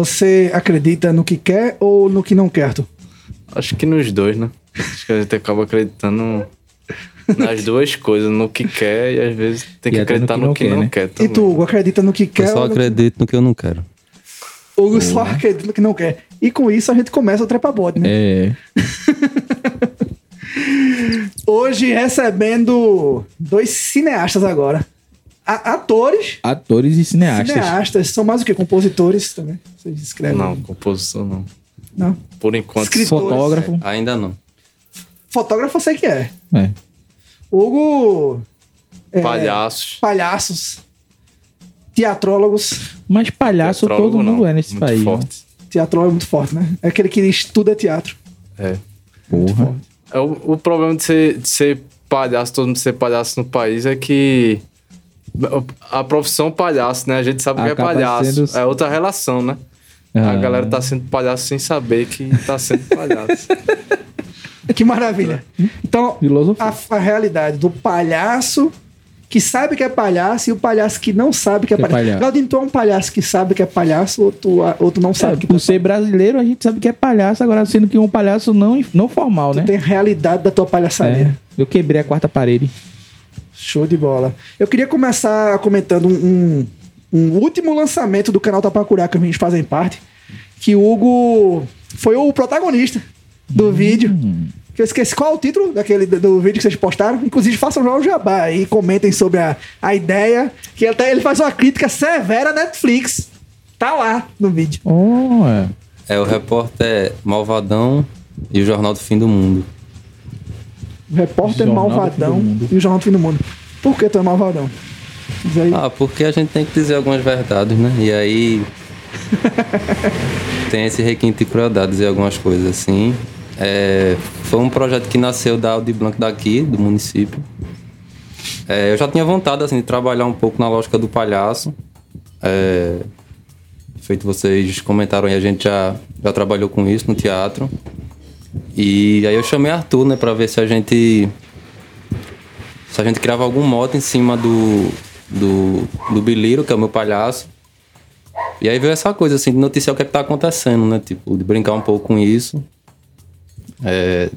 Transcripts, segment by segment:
Você acredita no que quer ou no que não quer, tu? Acho que nos dois, né? Acho que a gente acaba acreditando nas duas coisas, no que quer e às vezes tem E que até no acreditar que no não que quer, não né? quer E tu, Hugo, acredita no que quer Eu só ou no que... acredito no que eu não quero. Hugo só acredita no que não quer. E com isso a gente começa o trepa bode, né? É. Hoje recebendo dois cineastas agora. Atores, Atores e cineastas. cineastas. São mais o que? Compositores também. Vocês escrevem? Não, composição não. Não. Por enquanto. Escritor. Fotógrafo. Ainda não. Fotógrafo eu sei que é. É. Hugo... é, Palhaços. palhaços. Teatrólogos. Mas palhaço Teatrólogo, todo mundo não. é nesse Muito país. né? forte. Teatrólogo é muito forte, né? É aquele que estuda teatro. É. Porra. É o, o problema de ser, de ser palhaço, todo mundo ser palhaço no país é que a profissão palhaço, né? A gente sabe que é Acaba palhaço. sendo- É outra relação, né? A Ah. galera tá sendo palhaço sem saber que tá sendo palhaço. Que maravilha. Então, a, a realidade do palhaço que sabe que é palhaço e o palhaço que não sabe que é Que é palhaço. palhaço. Claudinho, tu é um palhaço que sabe que é palhaço ou tu, ou tu não sabe É, que tu por ser brasileiro, a gente sabe que é palhaço, agora sendo que um palhaço não, não formal, né? tem realidade da tua palhaçaria. É. Eu quebrei a quarta parede. Show de bola. Eu queria começar comentando um, um- um último lançamento do canal Tapacurá que a gente fazem parte, que o Hugo foi o protagonista do vídeo. Que eu esqueci qual é o título daquele do, vídeo que vocês postaram. Inclusive, façam já o jabá e comentem sobre a, a ideia. Que até ele faz uma crítica severa à Netflix. Tá lá no vídeo. Oh, é. É o repórter Malvadão e o Jornal do Fim do Mundo. O repórter Jornal malvadão e o Jornal do Fim do Mundo. Por que tu é malvadão? Diz aí. Ah, porque a gente tem que dizer algumas verdades, né? E aí. tem esse requinte de crueldade, dizer algumas coisas assim. É, foi um projeto que nasceu da Audi Blanc daqui, do município. É, eu já tinha vontade, assim, de trabalhar um pouco na lógica do palhaço. É, feito vocês comentaram aí, a gente já, já trabalhou com isso no teatro. E aí eu chamei Arthur, né, pra ver se a gente se a gente criava algum mote em cima do, do, do Biliro, que é o meu palhaço. E aí veio essa coisa, assim, de noticiar o que é que tá acontecendo, né? Tipo, de brincar um pouco com isso. É,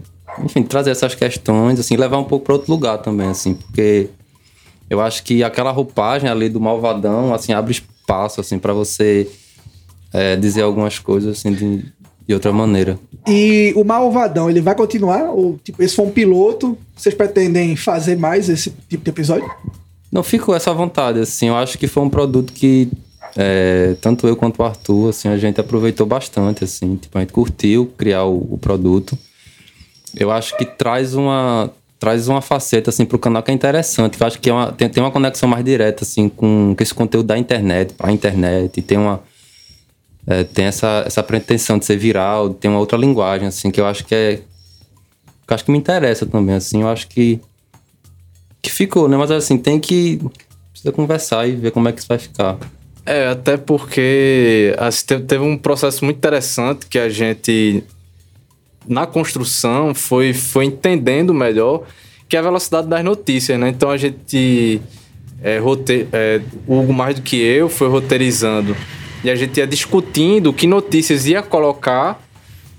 enfim, trazer essas questões, assim, levar um pouco para outro lugar também, assim, porque eu acho que aquela roupagem ali do Malvadão, assim, abre espaço, assim, para você é, dizer algumas coisas, assim, de, de outra maneira. E o Malvadão, ele vai continuar? Ou, tipo, esse foi um piloto? Vocês pretendem fazer mais esse tipo de episódio? Não ficou essa vontade, assim. Eu acho que foi um produto que é, tanto eu quanto o Arthur, assim, a gente aproveitou bastante, assim. Tipo, a gente curtiu criar o, o produto. Eu acho que traz uma traz uma faceta assim pro canal que é interessante. Que eu acho que é uma, tem, tem uma conexão mais direta assim com, com esse conteúdo da internet, para a internet. E tem uma é, tem essa, essa pretensão de ser viral, ter uma outra linguagem assim que eu acho que é que eu acho que me interessa também assim. Eu acho que que ficou, né? Mas assim, tem que precisa conversar e ver como é que isso vai ficar. É, até porque assim, teve, teve um processo muito interessante que a gente, na construção, foi, foi entendendo melhor que é a velocidade das notícias, né? Então a gente, é, rote, é, o Hugo mais do que eu, foi roteirizando e a gente ia discutindo que notícias ia colocar,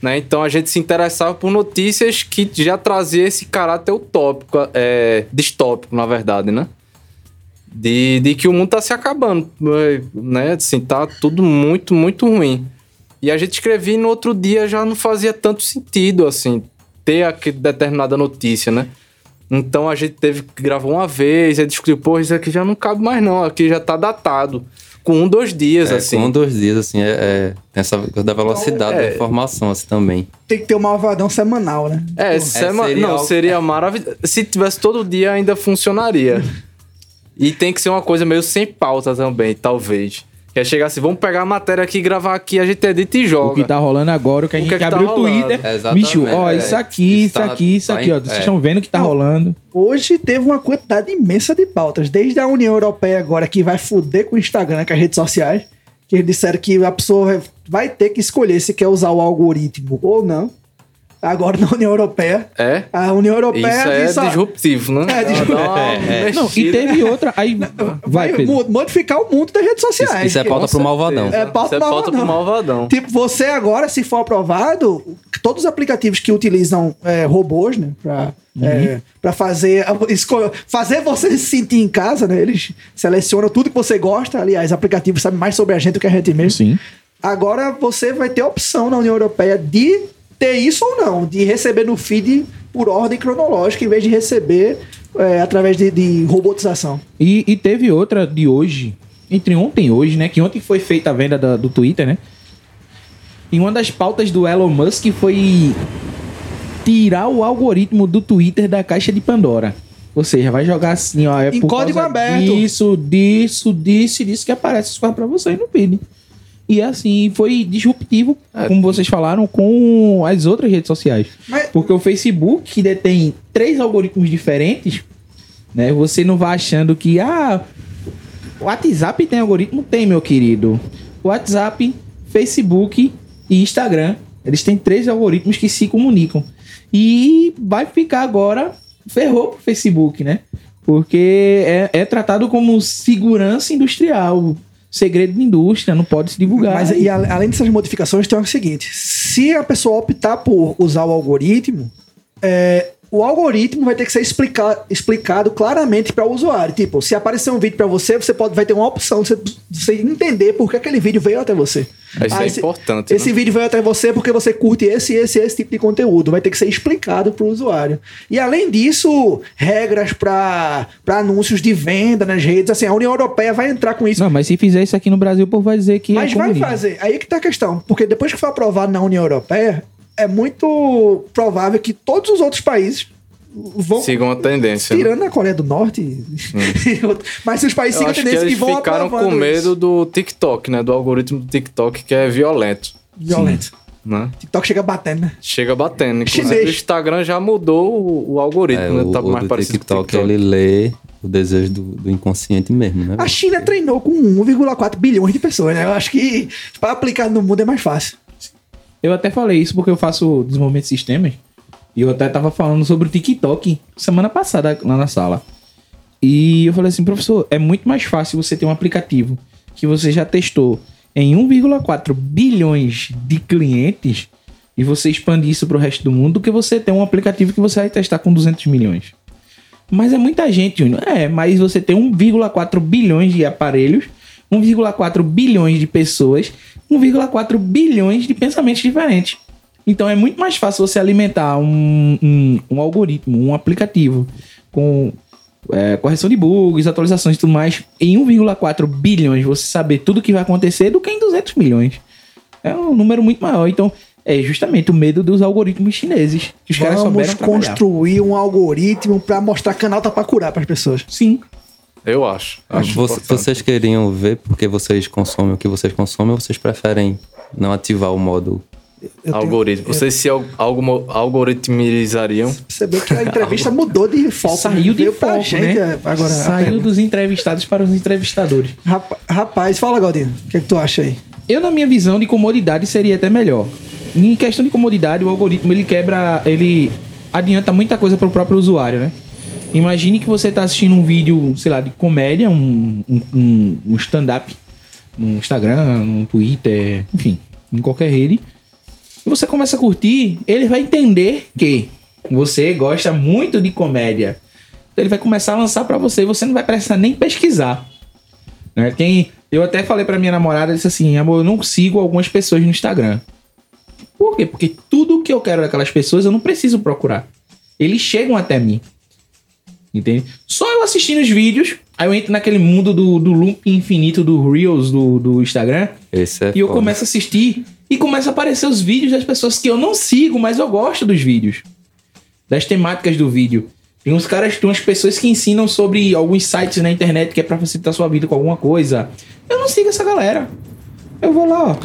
né? Então a gente se interessava por notícias que já trazia esse caráter utópico, é, distópico, na verdade, né? de, de que o mundo tá se acabando, né? Assim, tá tudo muito, muito ruim. E a gente escrevia e no outro dia já não fazia tanto sentido, assim, ter aquela determinada notícia, né? Então a gente teve que gravar uma vez, e discutiu, pô, isso aqui já não cabe mais não, aqui já tá datado. Com um, dois dias, É, assim. Com um, dois dias, assim, é, é- tem essa coisa da velocidade É. da informação, assim, também. Tem que ter um Malvadão semanal, né? É, sema... seria não, algo- seria maravilhoso. Se tivesse todo dia ainda funcionaria. e tem que ser uma coisa meio sem pauta também, talvez. Que é chegar assim, vamos pegar a matéria aqui, gravar aqui, a gente edita e joga. O que tá rolando agora, o que a O gente que é que tá abriu o rolando? Twitter. É, exatamente, Bicho, ó, é. isso aqui, isso Tá- aqui, isso tá aqui, ó. Vocês é. estão vendo o que tá Não. rolando. Hoje teve uma quantidade imensa de pautas. Desde a União Europeia agora, que vai foder com o Instagram, com as redes sociais. Que eles disseram que a pessoa vai ter que escolher se quer usar o algoritmo ou não. Agora na União Europeia. É? A União Europeia Isso é disruptivo, né? É, disruptivo. Dá uma Não, e teve outra. Aí. Vai, vai modificar o mundo das redes sociais. Isso é Que- pauta pro malvadão. É pauta Isso é pro pauta pro malvadão. Tipo, você agora, se for aprovado, todos os aplicativos que utilizam é, robôs, né? Pra, é, pra fazer, esco- fazer você se sentir em casa, né? Eles selecionam tudo que você gosta. Aliás, aplicativos sabem mais sobre a gente do que a gente mesmo. Sim. Agora você vai ter a opção na União Europeia de ter isso ou não, de receber no feed por ordem cronológica, em vez de receber é, através de, de robotização. E, e teve outra de hoje, entre ontem e hoje, né? Que ontem foi feita a venda da- do Twitter, né? E uma das pautas do Elon Musk foi tirar o algoritmo do Twitter da caixa de Pandora. Ou seja, vai jogar assim, ó. É Em por código aberto. Disso, disso, disso disso que aparece coisas pra você no feed. E assim, foi disruptivo, como vocês falaram, com as outras redes sociais. Mas- Porque o Facebook, que detém três algoritmos diferentes, né? Você não vai achando que, ah, o WhatsApp tem algoritmo? Tem, meu querido. WhatsApp, Facebook e Instagram. Eles têm três algoritmos que se comunicam. E vai ficar agora, ferrou pro Facebook, né? Porque é, é tratado como segurança industrial, segredo de indústria, não pode se divulgar. Mas e a- além dessas modificações, tem o seguinte: se a pessoa optar por usar o algoritmo, é, o algoritmo vai ter que ser explica- explicado claramente para o usuário. Tipo, se aparecer um vídeo para você, você pode, vai ter uma opção de você, de você entender por que aquele vídeo veio até você. Isso é esse- importante, Esse né? vídeo veio até você porque você curte esse, esse, esse tipo de conteúdo. Vai ter que ser explicado para o usuário. E além disso, regras para anúncios de venda nas redes. Assim, a União Europeia vai entrar com isso. Não, mas se fizer isso aqui no Brasil, o povo vai dizer que Mas é vai fazer. Aí que tá a questão. Porque depois que for aprovado na União Europeia, é muito provável que todos os outros países vão. Sigam a tendência. né? Tirando a Coreia do Norte. Mas se os países sigam a que tendência que, eles vão ficaram com medo isso. do TikTok, né? Do algoritmo do TikTok que é violento, Violento. né? TikTok chega batendo, né? Chega batendo. Inclusive o Instagram já mudou o, o algoritmo, É, né? o, Tá o mais do parecido TikTok, com o TikTok. ele lê o desejo do, do inconsciente mesmo, né? A China treinou com 1,4 bilhões de pessoas, né? Eu acho que para aplicar no mundo é mais fácil. Eu até falei isso porque eu faço desenvolvimento de sistemas. E eu até tava falando sobre o TikTok semana passada lá na sala. E eu falei assim, professor, é muito mais fácil você ter um aplicativo que você já testou em 1,4 bilhões de clientes e você expandir isso pro resto do mundo do que você ter um aplicativo que você vai testar com 200 milhões. Mas é muita gente, Júnior. É, mas você tem 1,4 bilhões de aparelhos, 1,4 bilhões de pessoas, 1,4 bilhões de pensamentos diferentes. Então é muito mais fácil você alimentar um, um, um algoritmo, um aplicativo com é, correção de bugs, atualizações e tudo mais, em 1,4 bilhões você saber tudo o que vai acontecer do que em 200 milhões. É um número muito maior. Então é justamente o medo dos algoritmos chineses. Que os caras Vamos trabalhar. construir um algoritmo para mostrar canal tá pra curar para as pessoas. Sim. Eu acho. acho Você- vocês queriam ver porque vocês consomem o que vocês consomem ou vocês preferem não ativar o modo Eu tenho- Algoritmo. Vocês se al- algo, algoritmizariam? Percebeu que a entrevista mudou de foco. Saiu de Veio pra foco, gente, né? é, Agora, Saiu dos entrevistados para os entrevistadores. Rapa- Rapaz, fala, Galdino. O que, é que tu acha aí? Eu, na minha visão de comodidade, seria até melhor. Em questão de comodidade, o algoritmo ele quebra, ele adianta muita coisa para o próprio usuário, né? Imagine que você está assistindo um vídeo, sei lá, de comédia, um, um, um- stand-up no Instagram, no Twitter, enfim, em qualquer rede. E você começa a curtir, ele vai entender que você gosta muito de comédia. Então ele vai começar a lançar para você e você não vai precisar nem pesquisar. Né? Tem, eu até falei pra minha namorada, disse assim, amor, eu não sigo algumas pessoas no Instagram. Por quê? Porque tudo que eu quero daquelas pessoas eu não preciso procurar. Eles chegam até mim. Entende? Só eu assistindo os vídeos, aí eu entro naquele mundo do, do loop infinito do Reels do, do Instagram. Esse é E eu foda. começo a assistir e começa a aparecer os vídeos das pessoas que eu não sigo, mas eu gosto dos vídeos. Das temáticas do vídeo. Tem uns caras, tem umas pessoas que ensinam sobre alguns sites na internet que é pra facilitar sua vida com alguma coisa. Eu não sigo essa galera. Eu vou lá, ó.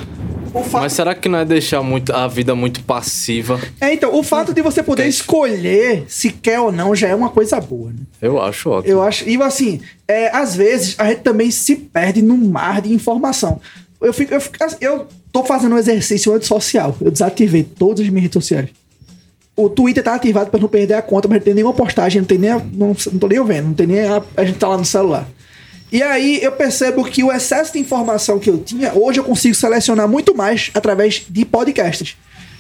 O fa- Mas será que não é deixar muito, a vida muito passiva? É, então, o fato de você poder escolher se quer ou não já é uma coisa boa, né? Eu acho ótimo. Eu acho. E assim, é, às vezes a gente também se perde num mar de informação. Eu fico, eu fico- eu tô fazendo um exercício antissocial. Eu desativei todas as minhas redes sociais. o Twitter tá ativado pra não perder a conta, mas não tem nenhuma postagem, não tem nem. A, não, não tô nem vendo, não tem nem. A, a gente tá lá no celular. E aí eu percebo que o excesso de informação que eu tinha, hoje eu consigo selecionar muito mais através de podcasts.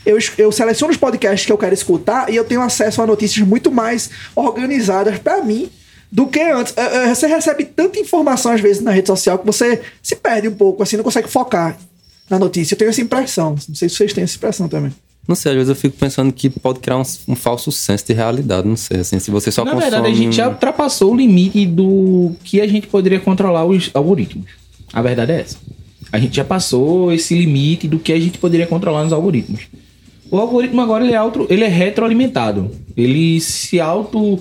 Eu, eu seleciono os podcasts que eu quero escutar e eu tenho acesso a notícias muito mais organizadas pra mim do que antes. É, é, Você recebe tanta informação às vezes na rede social que você se perde um pouco, assim, não consegue focar na notícia. Eu tenho essa impressão. Não sei se vocês têm essa impressão também. Não sei, às vezes eu fico pensando que pode criar um, um falso senso de realidade. Não sei, assim, se você só Na consome... verdade, a gente já ultrapassou o limite do que a gente poderia controlar os algoritmos. A verdade é essa. A gente já passou esse limite do que a gente poderia controlar nos algoritmos. O algoritmo agora ele é, auto, ele é retroalimentado. Ele se auto.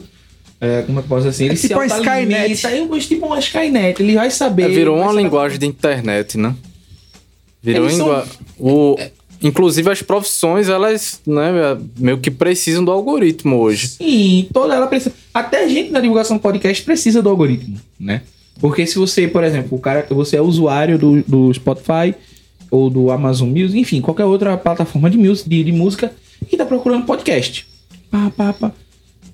é, como é que eu posso dizer assim? Ele É se tipo uma autoalimenta. Skynet. É um- tipo uma Skynet. Ele vai saber. É, virou vai uma saber- linguagem de internet, né? Virou Eles são- língua. O... Inclusive as profissões, elas né, meio que precisam do algoritmo hoje. Sim, toda ela precisa. Até a gente na divulgação do podcast precisa do algoritmo, né? Porque se você, por exemplo, o cara, você é usuário do, do Spotify ou do Amazon Music, enfim, qualquer outra plataforma de, music, de, de música e tá procurando podcast. Pá, pá, pá.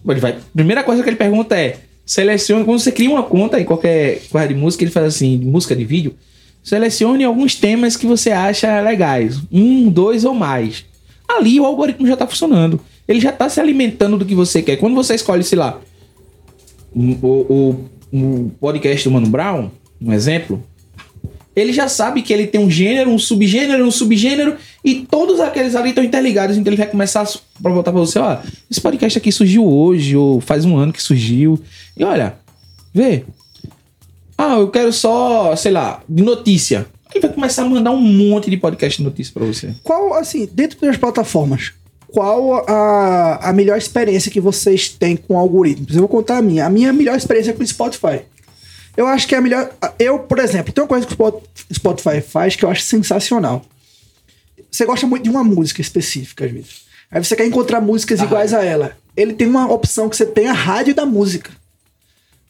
Ele vai. Primeira coisa que ele pergunta é: selecione. Quando você cria uma conta em qualquer coisa de música, ele faz assim, música de vídeo. Selecione alguns temas que você acha legais. Um, dois ou mais. Ali o algoritmo já tá funcionando. Ele já tá se alimentando do que você quer. Quando você escolhe, sei lá, o, o, o podcast do Mano Brown, um exemplo, ele já sabe que ele tem um gênero, um subgênero, um subgênero, e todos aqueles ali estão interligados. Então ele vai começar a voltar pra você, ó, esse podcast aqui surgiu hoje, ou faz um ano que surgiu. E olha, vê. Ah, eu quero só, sei lá, de notícia. Ele vai começar a mandar um monte de podcast de notícia pra você. Qual, assim, dentro das plataformas, qual a, a melhor experiência que vocês têm com algoritmos? Eu vou contar a minha. A minha melhor experiência é com o Spotify. Eu acho que é a melhor. Eu, por exemplo, tem uma coisa que o Spot- Spotify faz que eu acho sensacional. Você gosta muito de uma música específica, às vezes. Aí você quer encontrar músicas iguais a ela. Ele tem uma opção que você tem a rádio da música.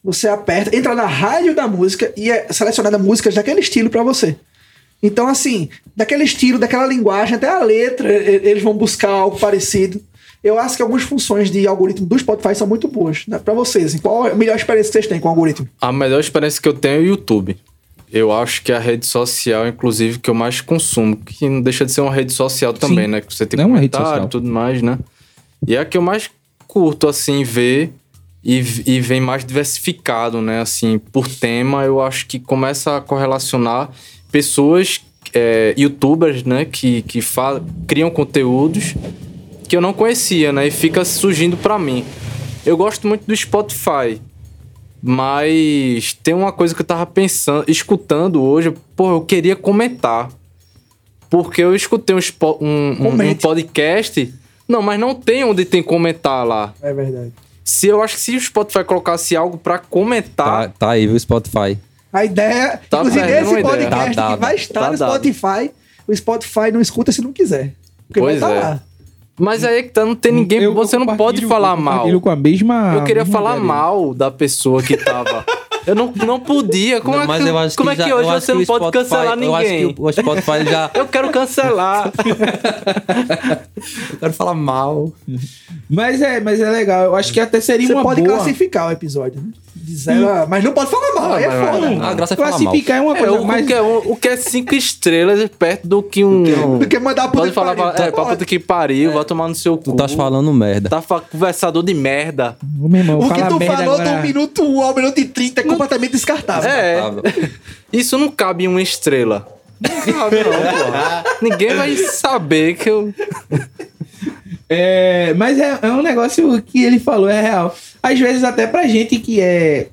Você aperta, entra na rádio da música e é selecionada músicas daquele estilo pra você. Então, assim, daquele estilo, daquela linguagem, até a letra, eles vão buscar algo parecido. Eu acho que algumas funções de algoritmo do Spotify são muito boas. Né? Pra vocês, assim, qual é a melhor experiência que vocês têm com o algoritmo? A melhor experiência que eu tenho é o YouTube. Eu acho que é a rede social, inclusive, que eu mais consumo, que não deixa de ser uma rede social também, Sim. né? Que você tem É uma rede comentário social. e tudo mais, né? E é a que eu mais curto, assim, ver e, e vem mais diversificado, né? Assim, por tema, eu acho que começa a correlacionar pessoas, é, youtubers, né? Que, que criam conteúdos que eu não conhecia, né? E fica surgindo pra mim. Eu gosto muito do Spotify, mas tem uma coisa que eu tava pensando, escutando hoje, pô, eu queria comentar. Porque eu escutei um, um- um- um podcast. Não, mas não tem onde tem comentar lá. É verdade. Se eu acho que se o Spotify colocasse algo pra comentar, Tá, tá aí, viu, Spotify. A ideia, Tá inclusive, perdendo esse podcast Tá que vai estar Tá no. Spotify, o Spotify não escuta se não quiser. Porque Pois vai é. estar lá. mas aí é que tá, não tem ninguém, Eu você não pode falar eu mal. compartilho com a mesma. Eu queria mesma falar mal da pessoa que tava. eu não, não podia. Como Não, é que, eu acho como que é que hoje você que não pode Spotify- cancelar Eu acho ninguém? que o, Spotify já... Eu quero cancelar. eu quero falar mal. Mas é, mas é legal. Eu acho que até seria Você uma pode boa. classificar o episódio, né? De zero Mas não pode falar mal, aí é mas- foda. mas- A graça é falar mal. Classificar é uma É, coisa o, mais. que é, um- o que é cinco estrelas é perto do que um. Do que mandar pro Pode falar, pariu. é, pra puta que pariu, vai tomar no seu cu. Tu estás falando merda. Tá fa- conversador de merda. Ô, meu irmão, O que tu merda falou agora. do minuto 1 ao minuto e 30 é completamente descartável. É. Tá, Isso não cabe em uma estrela. Não cabe, não, porra. Ninguém vai saber que eu. É, mas é, é um negócio que ele falou, é real. Às vezes, até pra gente que é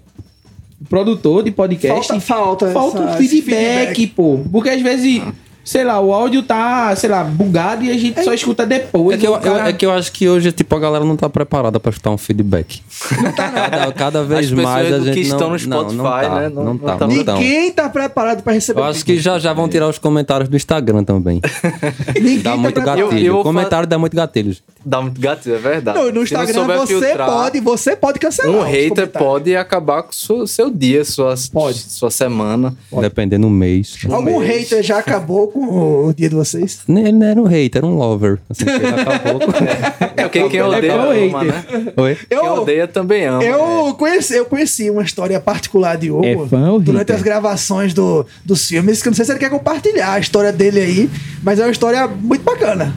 produtor de podcast, Falta, falta, falta um essa- esse feedback, pô. Porque às vezes, sei lá, o áudio tá, sei lá, bugado e a gente só escuta depois. É que, eu, cara- é que eu acho que hoje, tipo, a galera não tá preparada pra escutar um feedback. cada, cada vez mais a gente que não, estão no não, Spotify, não tá, né? Não- Não, não tá, tá- não tão. Ninguém tá preparado pra receber. Eu acho que já já vão tirar os comentários do Instagram também. Ninguém Dá tá muito preparado. gatilho. Eu- eu comentário dá muito gatilho. Dá muito gatilho, é verdade. Não, no não Instagram você filtrar, pode, você pode cancelar. Um hater pode acabar com o seu dia, sua, Pode. sua semana. Dependendo do mês. Algum mês. hater já acabou com o dia de vocês? Nem- Ele não era um hater, era um lover. Assim, acabou com... É porque quem odeia ama, né? Oi? Quem odeia também ama. né? Eu conheci, eu conheci uma história particular de Hugo É fã ou durante hater? as gravações do, dos filmes, que eu não sei se ele quer compartilhar a história dele aí, mas é uma história muito bacana.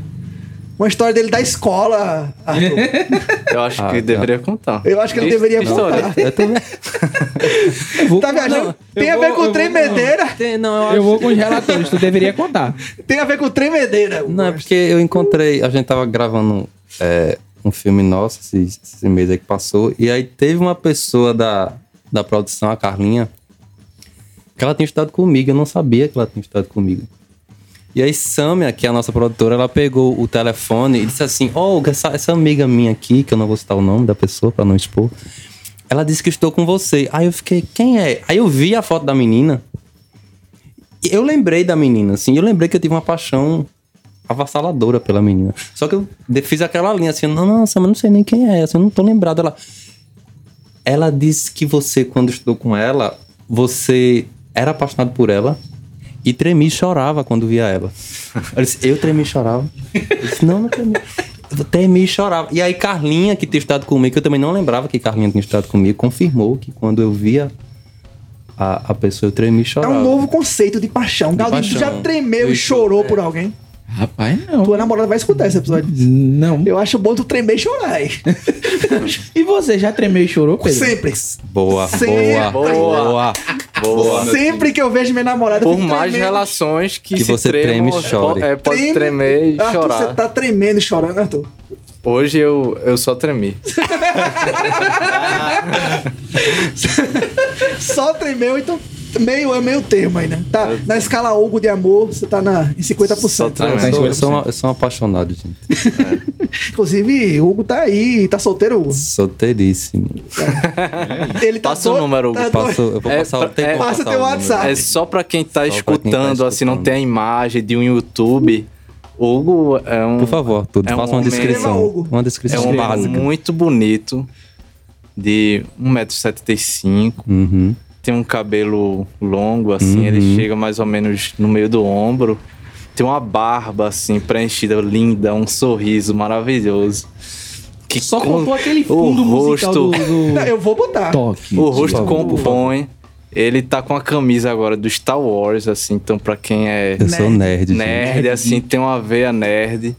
Uma história dele da escola, Arthur. Eu acho Ah, que tá. deveria contar. Eu acho que ele deveria história? contar. Eu também. Vou Tá viajando? não, Tem a ver vou- com tremedeira? Tem, não, eu Eu vou com os relatores, tu deveria contar. Tem a ver com tremedeira. Não, é porque eu encontrei. A gente tava gravando é, um filme nosso esse, esse mês aí que passou. E aí teve uma pessoa da, da produção, a Carlinha, que ela tinha estudado comigo. Eu não sabia que ela tinha estudado comigo. E aí, Samia, que é a nossa produtora, ela pegou o telefone e disse assim: Ó, essa, essa amiga minha aqui, que eu não vou citar o nome da pessoa pra não expor, ela disse que estou com você. Aí eu fiquei: Quem é? Aí eu vi a foto da menina. E eu lembrei da menina, assim. Eu lembrei que eu tive uma paixão avassaladora pela menina. Só que eu fiz aquela linha assim: Não, nossa, mas não sei nem quem é essa, eu não tô lembrado. Ela, ela disse que você, quando estudou com ela, você era apaixonado por ela e tremia e chorava quando via ela. Eu disse, eu tremi e chorava. Eu disse, não, não tremi. Eu tremi e chorava. E aí Carlinha, que tinha estado comigo, que eu também não lembrava que Carlinha tinha estado comigo, confirmou que quando eu via a, a pessoa, eu tremi e É chorava. um novo conceito de paixão. Galdinho, tu já tremeu e Isso, chorou é. por alguém? Rapaz, não. Tua namorada vai escutar esse episódio. Não. Eu acho bom tu tremer e chorar aí. E você já tremeu e chorou, Pedro? Sempre. Boa, Sempre. boa, boa, boa. Sempre que eu vejo minha namorada. Por mais tremendo. relações que, Que se você tremam, treme e chore. É, pode Treme. tremer e Arthur, chorar. você tá tremendo e chorando, Arthur. Hoje eu, eu só tremi. Só tremeu, então meio, é meio termo aí, né? Tá na escala Hugo de amor, você tá na, em 50%. Só Ah, tremendo. Tá eu, sou, eu, 50%. sou uma- eu sou um apaixonado, gente. Inclusive, Hugo tá aí, tá solteiro, Hugo. Solteiríssimo. Ele tá Passa o número, Hugo. tá Passo, eu vou É, passar o tempo. é- Passa teu WhatsApp. É só pra quem tá quem tá escutando, assim, não tem a imagem de um YouTube. Hugo é um. Por favor, tudo. É um faça uma homem- descrição. Uma É descrição um homem básica. muito bonito, de 1,75m. Uhum. Tem um cabelo longo, assim, Uhum. ele chega mais ou menos no meio do ombro. Tem uma barba, assim, preenchida, linda, um sorriso maravilhoso. Que Só com- faltou aquele o fundo musical rosto, do, do Não, eu vou botar. toque. O rosto compõe. Ele tá com a camisa agora do Star Wars, assim, então pra quem é Eu sou nerd. gente. nerd, assim, tem uma veia nerd.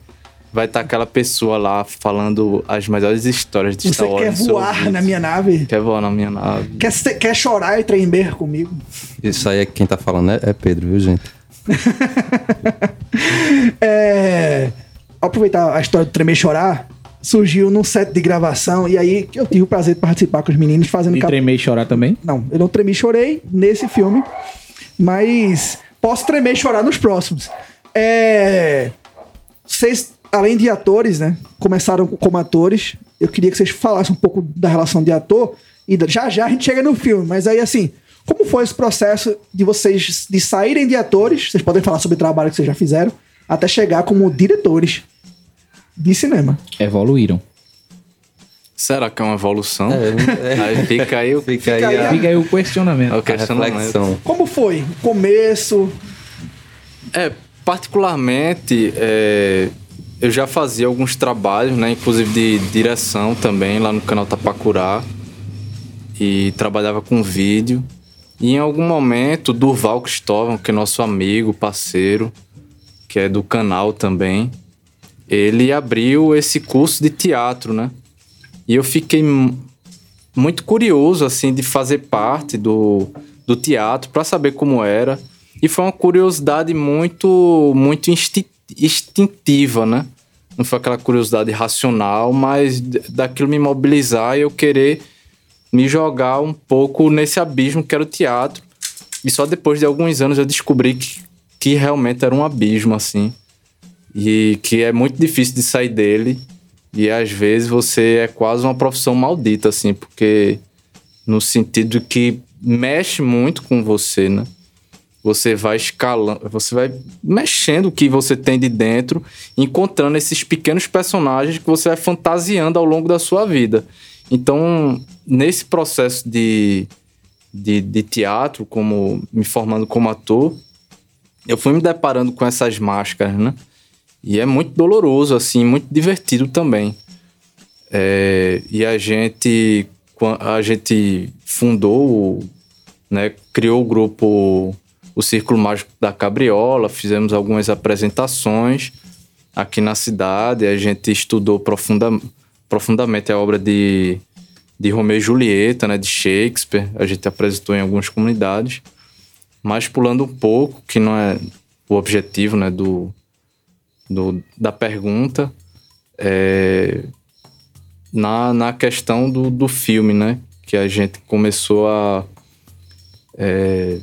Vai estar aquela pessoa lá falando as melhores histórias de Você Star Wars. quer voar na minha nave? Quer voar na minha nave. Quer, ser- quer chorar e tremer comigo? Isso aí é quem tá falando é, é Pedro, viu, gente? É, aproveitar a história do tremer e chorar, surgiu num set de gravação e aí eu tive o prazer de participar com os meninos fazendo E cap- tremer e chorar também? Não, eu não tremi e chorei nesse filme, mas posso tremer e chorar nos próximos. É, vocês, além de atores, né, começaram como atores. Eu queria que vocês falassem um pouco da relação de ator e já já a gente chega no filme, mas aí assim, como foi esse processo de vocês de saírem de atores? Vocês podem falar sobre o trabalho que vocês já fizeram até chegar como diretores de cinema. Evoluíram. Será que é uma evolução? É, é. Aí fica aí o, Fica aí Fica aí a, Fica aí o questionamento. o questionamento. Como foi? O começo? É, particularmente, é, eu já fazia alguns trabalhos, né? Inclusive de direção também, lá no canal Tapacurá. E trabalhava com vídeo. E em algum momento, Durval Cristóvão, que é nosso amigo, parceiro, que é do canal também, ele abriu esse curso de teatro, né? E eu fiquei mu- muito curioso, assim, de fazer parte do, do teatro para saber como era. E foi uma curiosidade muito, muito insti- instintiva, né? Não foi aquela curiosidade racional, mas daquilo me mobilizar e eu querer me jogar um pouco nesse abismo que era o teatro. E só depois de alguns anos eu descobri que, que realmente era um abismo, assim. E que é muito difícil de sair dele. E às vezes você é quase uma profissão maldita, assim, porque no sentido que mexe muito com você, né? Você vai escalando, você vai mexendo o que você tem de dentro, encontrando esses pequenos personagens que você vai fantasiando ao longo da sua vida. Então, nesse processo de, de, de teatro, como me formando como ator, eu fui me deparando com essas máscaras, né? E é muito doloroso, assim, muito divertido também. É, e a gente, a gente fundou, né, criou o grupo, o Círculo Mágico da Cabriola, fizemos algumas apresentações aqui na cidade, a gente estudou profunda, profundamente a obra de, de Romeu e Julieta, né, de Shakespeare, a gente apresentou em algumas comunidades, mas pulando um pouco, que não é o objetivo né, do, do, da pergunta, é, na, na questão do, do filme, né? Que a gente começou a. É,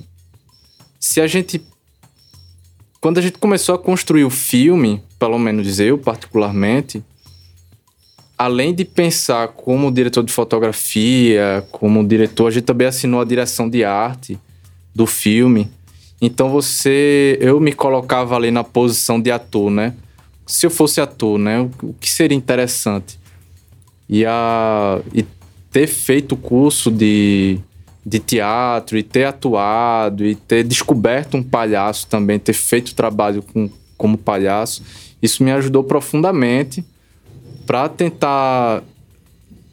se a gente. Quando a gente começou a construir o filme, pelo menos eu particularmente, além de pensar como diretor de fotografia, como diretor, a gente também assinou a direção de arte do filme. Então você, eu me colocava ali na posição de ator, né? Se eu fosse ator, né? O que seria interessante? E, a, e ter feito o curso de, de teatro, e ter atuado, e ter descoberto um palhaço também, ter feito trabalho com, como palhaço, isso me ajudou profundamente para tentar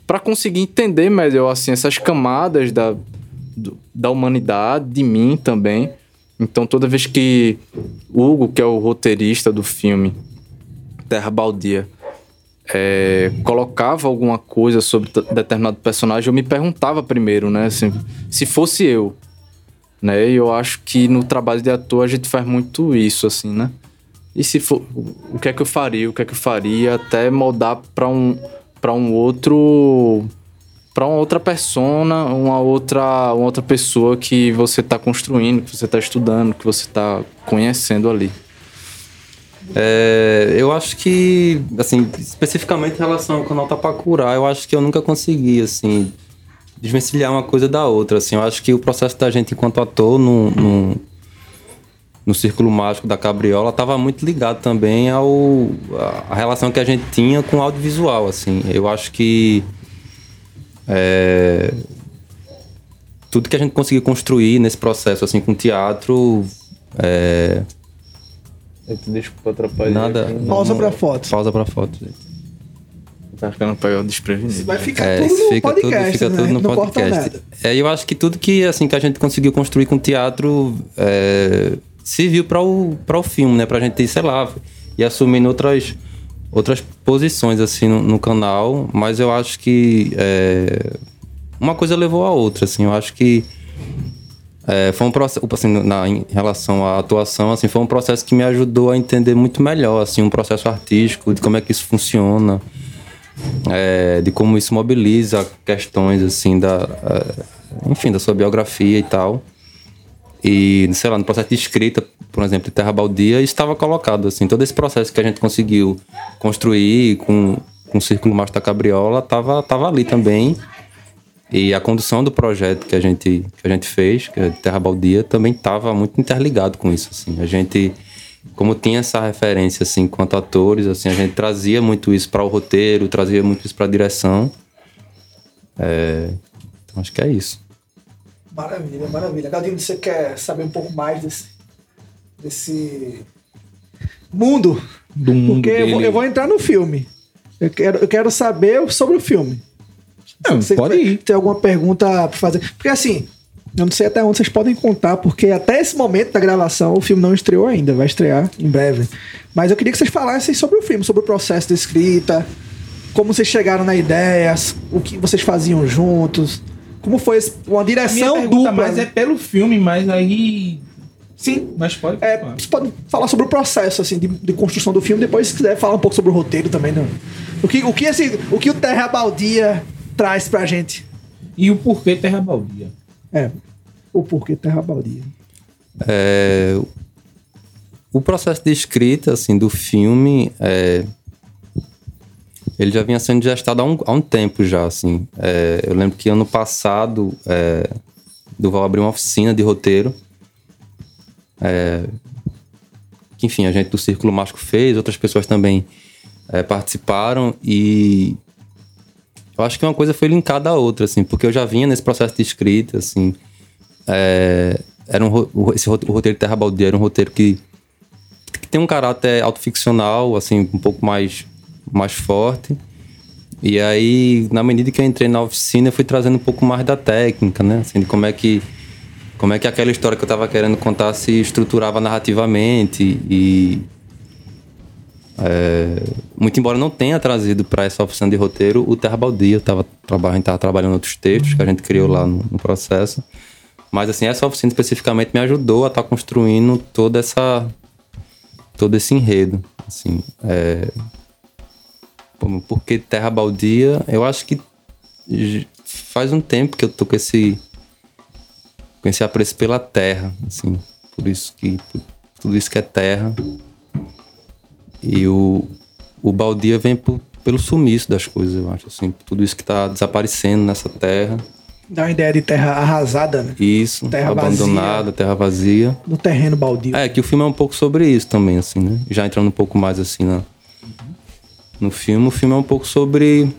para conseguir entender melhor assim essas camadas da, da humanidade, de mim também. Então toda vez que Hugo, que é o roteirista do filme Terra Baldia, é, colocava alguma coisa sobre determinado personagem, eu me perguntava primeiro, né? Assim, se fosse eu. Né? E eu acho que no trabalho de ator a gente faz muito isso, assim, né? E se for, o que é que eu faria? O que é que eu faria até moldar para um para um outro para uma outra persona, uma outra uma outra pessoa que você está construindo, que você está estudando, que você está conhecendo ali. É, eu acho que, assim, especificamente em relação ao canal Tapacurá, eu acho que eu nunca consegui, assim, desvencilhar uma coisa da outra, assim. Eu acho que o processo da gente enquanto ator no, no, no Círculo Mágico da Cabriola estava muito ligado também ao a, a, relação que a gente tinha com o audiovisual, assim. Eu acho que é, tudo que a gente conseguiu construir nesse processo, assim, com teatro... É, Desculpa atrapalhar. Nada. Aqui. Pausa pra foto. Pausa pra foto. Tá ficando pegar desprevenido. Vai ficar É, tudo no fica podcast, tudo, fica né? tudo no Não podcast. nada. É, eu acho que tudo que assim que a gente conseguiu construir com o teatro é, serviu para o para o filme, né? Pra gente, sei lá, e assumindo outras outras posições assim no, no canal, mas eu acho que é, uma coisa levou a outra, assim. Eu acho que é, foi um processo, assim, na, em relação à atuação, assim, foi um processo que me ajudou a entender muito melhor, assim, um processo artístico, de como é que isso funciona, é, de como isso mobiliza questões, assim, da, é, enfim, da sua biografia e tal. E, sei lá, no processo de escrita, por exemplo, de Terra Baldia, estava colocado, assim, todo esse processo que a gente conseguiu construir com, com o Círculo Mágico da Cabriola, estava tava ali também. E a condução do projeto que a gente, que a gente fez, que é Terra Baldia, também estava muito interligado com isso. Assim. A gente, como tinha essa referência assim, quanto atores, assim, a gente trazia muito isso para o roteiro, trazia muito isso para a direção. É, então acho que é isso. Maravilha, maravilha. Galdino, você quer saber um pouco mais desse, desse mundo? Do mundo Porque eu vou, eu vou entrar no filme. Eu quero, eu quero saber sobre o filme. Não, Você pode ir. Tem alguma pergunta pra fazer? Porque assim, eu não sei até onde vocês podem contar, porque até esse momento da gravação o filme não estreou ainda, vai estrear em breve. Mas eu queria que vocês falassem sobre o filme, sobre o processo de escrita, como vocês chegaram na ideia, o que vocês faziam juntos, como foi uma Minha direção pergunta dupla. mais é pelo filme, mas aí. Sim. Mas pode. É, você pode falar sobre o processo assim, de, de construção do filme, depois se quiser falar um pouco sobre o roteiro também. Não. O, que, o, que, assim, o que o Terra Baldia traz pra gente? E o porquê Terra Baldia? É, o porquê Terra Baldia. É, o processo de escrita assim do filme é, ele já vinha sendo gestado há um, há um tempo já assim É, eu lembro que ano passado é, Duval abriu uma oficina de roteiro é, que enfim a gente do Círculo Mágico fez outras pessoas também é, participaram e eu acho que uma coisa foi linkada à outra assim porque eu já vinha nesse processo de escrita assim é, era um, esse ro- o roteiro Terra Baldia era um roteiro que, que tem um caráter autoficcional, assim, um pouco mais, mais forte. E aí, na medida que eu entrei na oficina, eu fui trazendo um pouco mais da técnica, né? Assim, de como é que como é que aquela história que eu estava querendo contar se estruturava narrativamente e é, muito embora não tenha trazido para essa oficina de roteiro o Terra Baldia, tava a gente tava trabalhando outros textos que a gente criou lá no, no processo. Mas assim, essa oficina especificamente me ajudou a estar construindo toda essa todo esse enredo, assim, é, porque Terra Baldia, eu acho que faz um tempo que eu tô com esse com esse apreço pela terra, assim, por isso que por tudo isso que é terra. E o, o Baldia vem por- pelo sumiço das coisas, eu acho, assim, tudo isso que tá desaparecendo nessa terra. Dá uma ideia de terra arrasada, né? Isso, Terra abandonada, terra vazia. No terreno baldio. É, que o filme é um pouco sobre isso também, assim, né? Já entrando um pouco mais assim na, no filme, o filme é um pouco sobre.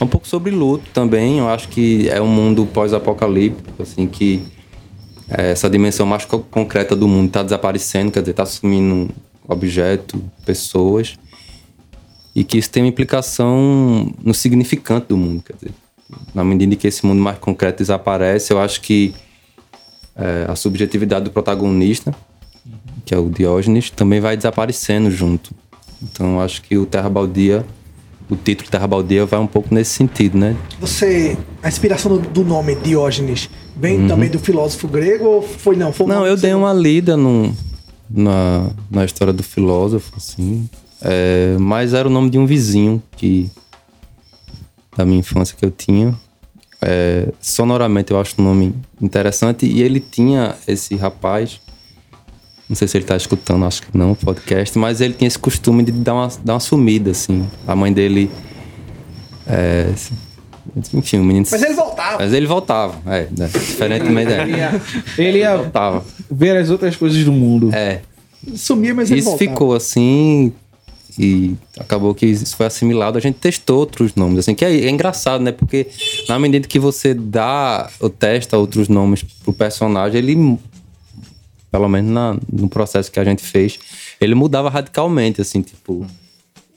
É um pouco sobre luto também. Eu acho que é um mundo pós-apocalíptico, assim, que é, essa dimensão mais co- concreta do mundo está desaparecendo, quer dizer, está sumindo objeto, pessoas. E que isso tem uma implicação no significante do mundo, quer dizer. Na medida em que esse mundo mais concreto desaparece, eu acho que é, a subjetividade do protagonista, que é o Diógenes, também vai desaparecendo junto. Então eu acho que o Terra Baldia, o título Terra Baldia vai um pouco nesse sentido, né? Você. A inspiração do, do nome Diógenes vem também do filósofo grego ou foi não? Foi Uhum. Não, eu dei uma lida no, na, na história do filósofo, assim. É, mas era o nome de um vizinho que da minha infância que eu tinha. É, sonoramente eu acho o nome interessante. E ele tinha esse rapaz. Não sei se ele tá escutando, acho que não, o podcast, mas ele tinha esse costume de dar uma, dar uma sumida, assim. A mãe dele. É, enfim, o menino. Mas ele voltava. Mas ele voltava, é, né? diferentemente. Ele É, ia, ele ia voltava. Ver as outras coisas do mundo. É, Sumia, mas ele isso voltava. ficou assim e acabou que isso foi assimilado. A gente testou outros nomes, assim, que é, é engraçado, né? Porque na medida que você dá ou testa outros nomes pro personagem, ele, pelo menos na, no processo que a gente fez, ele mudava radicalmente, assim, tipo,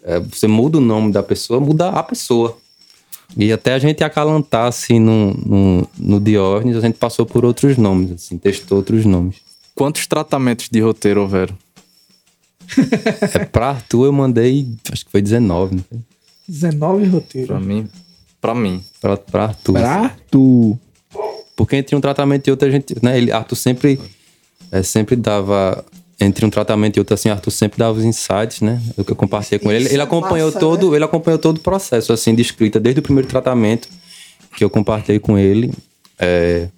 é, você muda o nome da pessoa, muda a pessoa. E até a gente acalantar, assim, no, no, no Diógenes, a gente passou por outros nomes, assim, testou outros nomes. Quantos tratamentos de roteiro houveram? É, pra Arthur eu mandei, acho que foi 19, né? 19 roteiros. Pra mim. Pra mim. Pra, pra Arthur. Pra tu. Porque entre um tratamento e outro, a gente, né? Ele, Arthur sempre, é, sempre dava. Entre um tratamento e outro, assim, Arthur sempre dava os insights, né? Eu que eu compartilhei com ele. Ele, Isso ele é acompanhou massa, todo, ele acompanhou todo o processo, assim, de escrita, desde o primeiro tratamento que eu compartilhei com ele. É,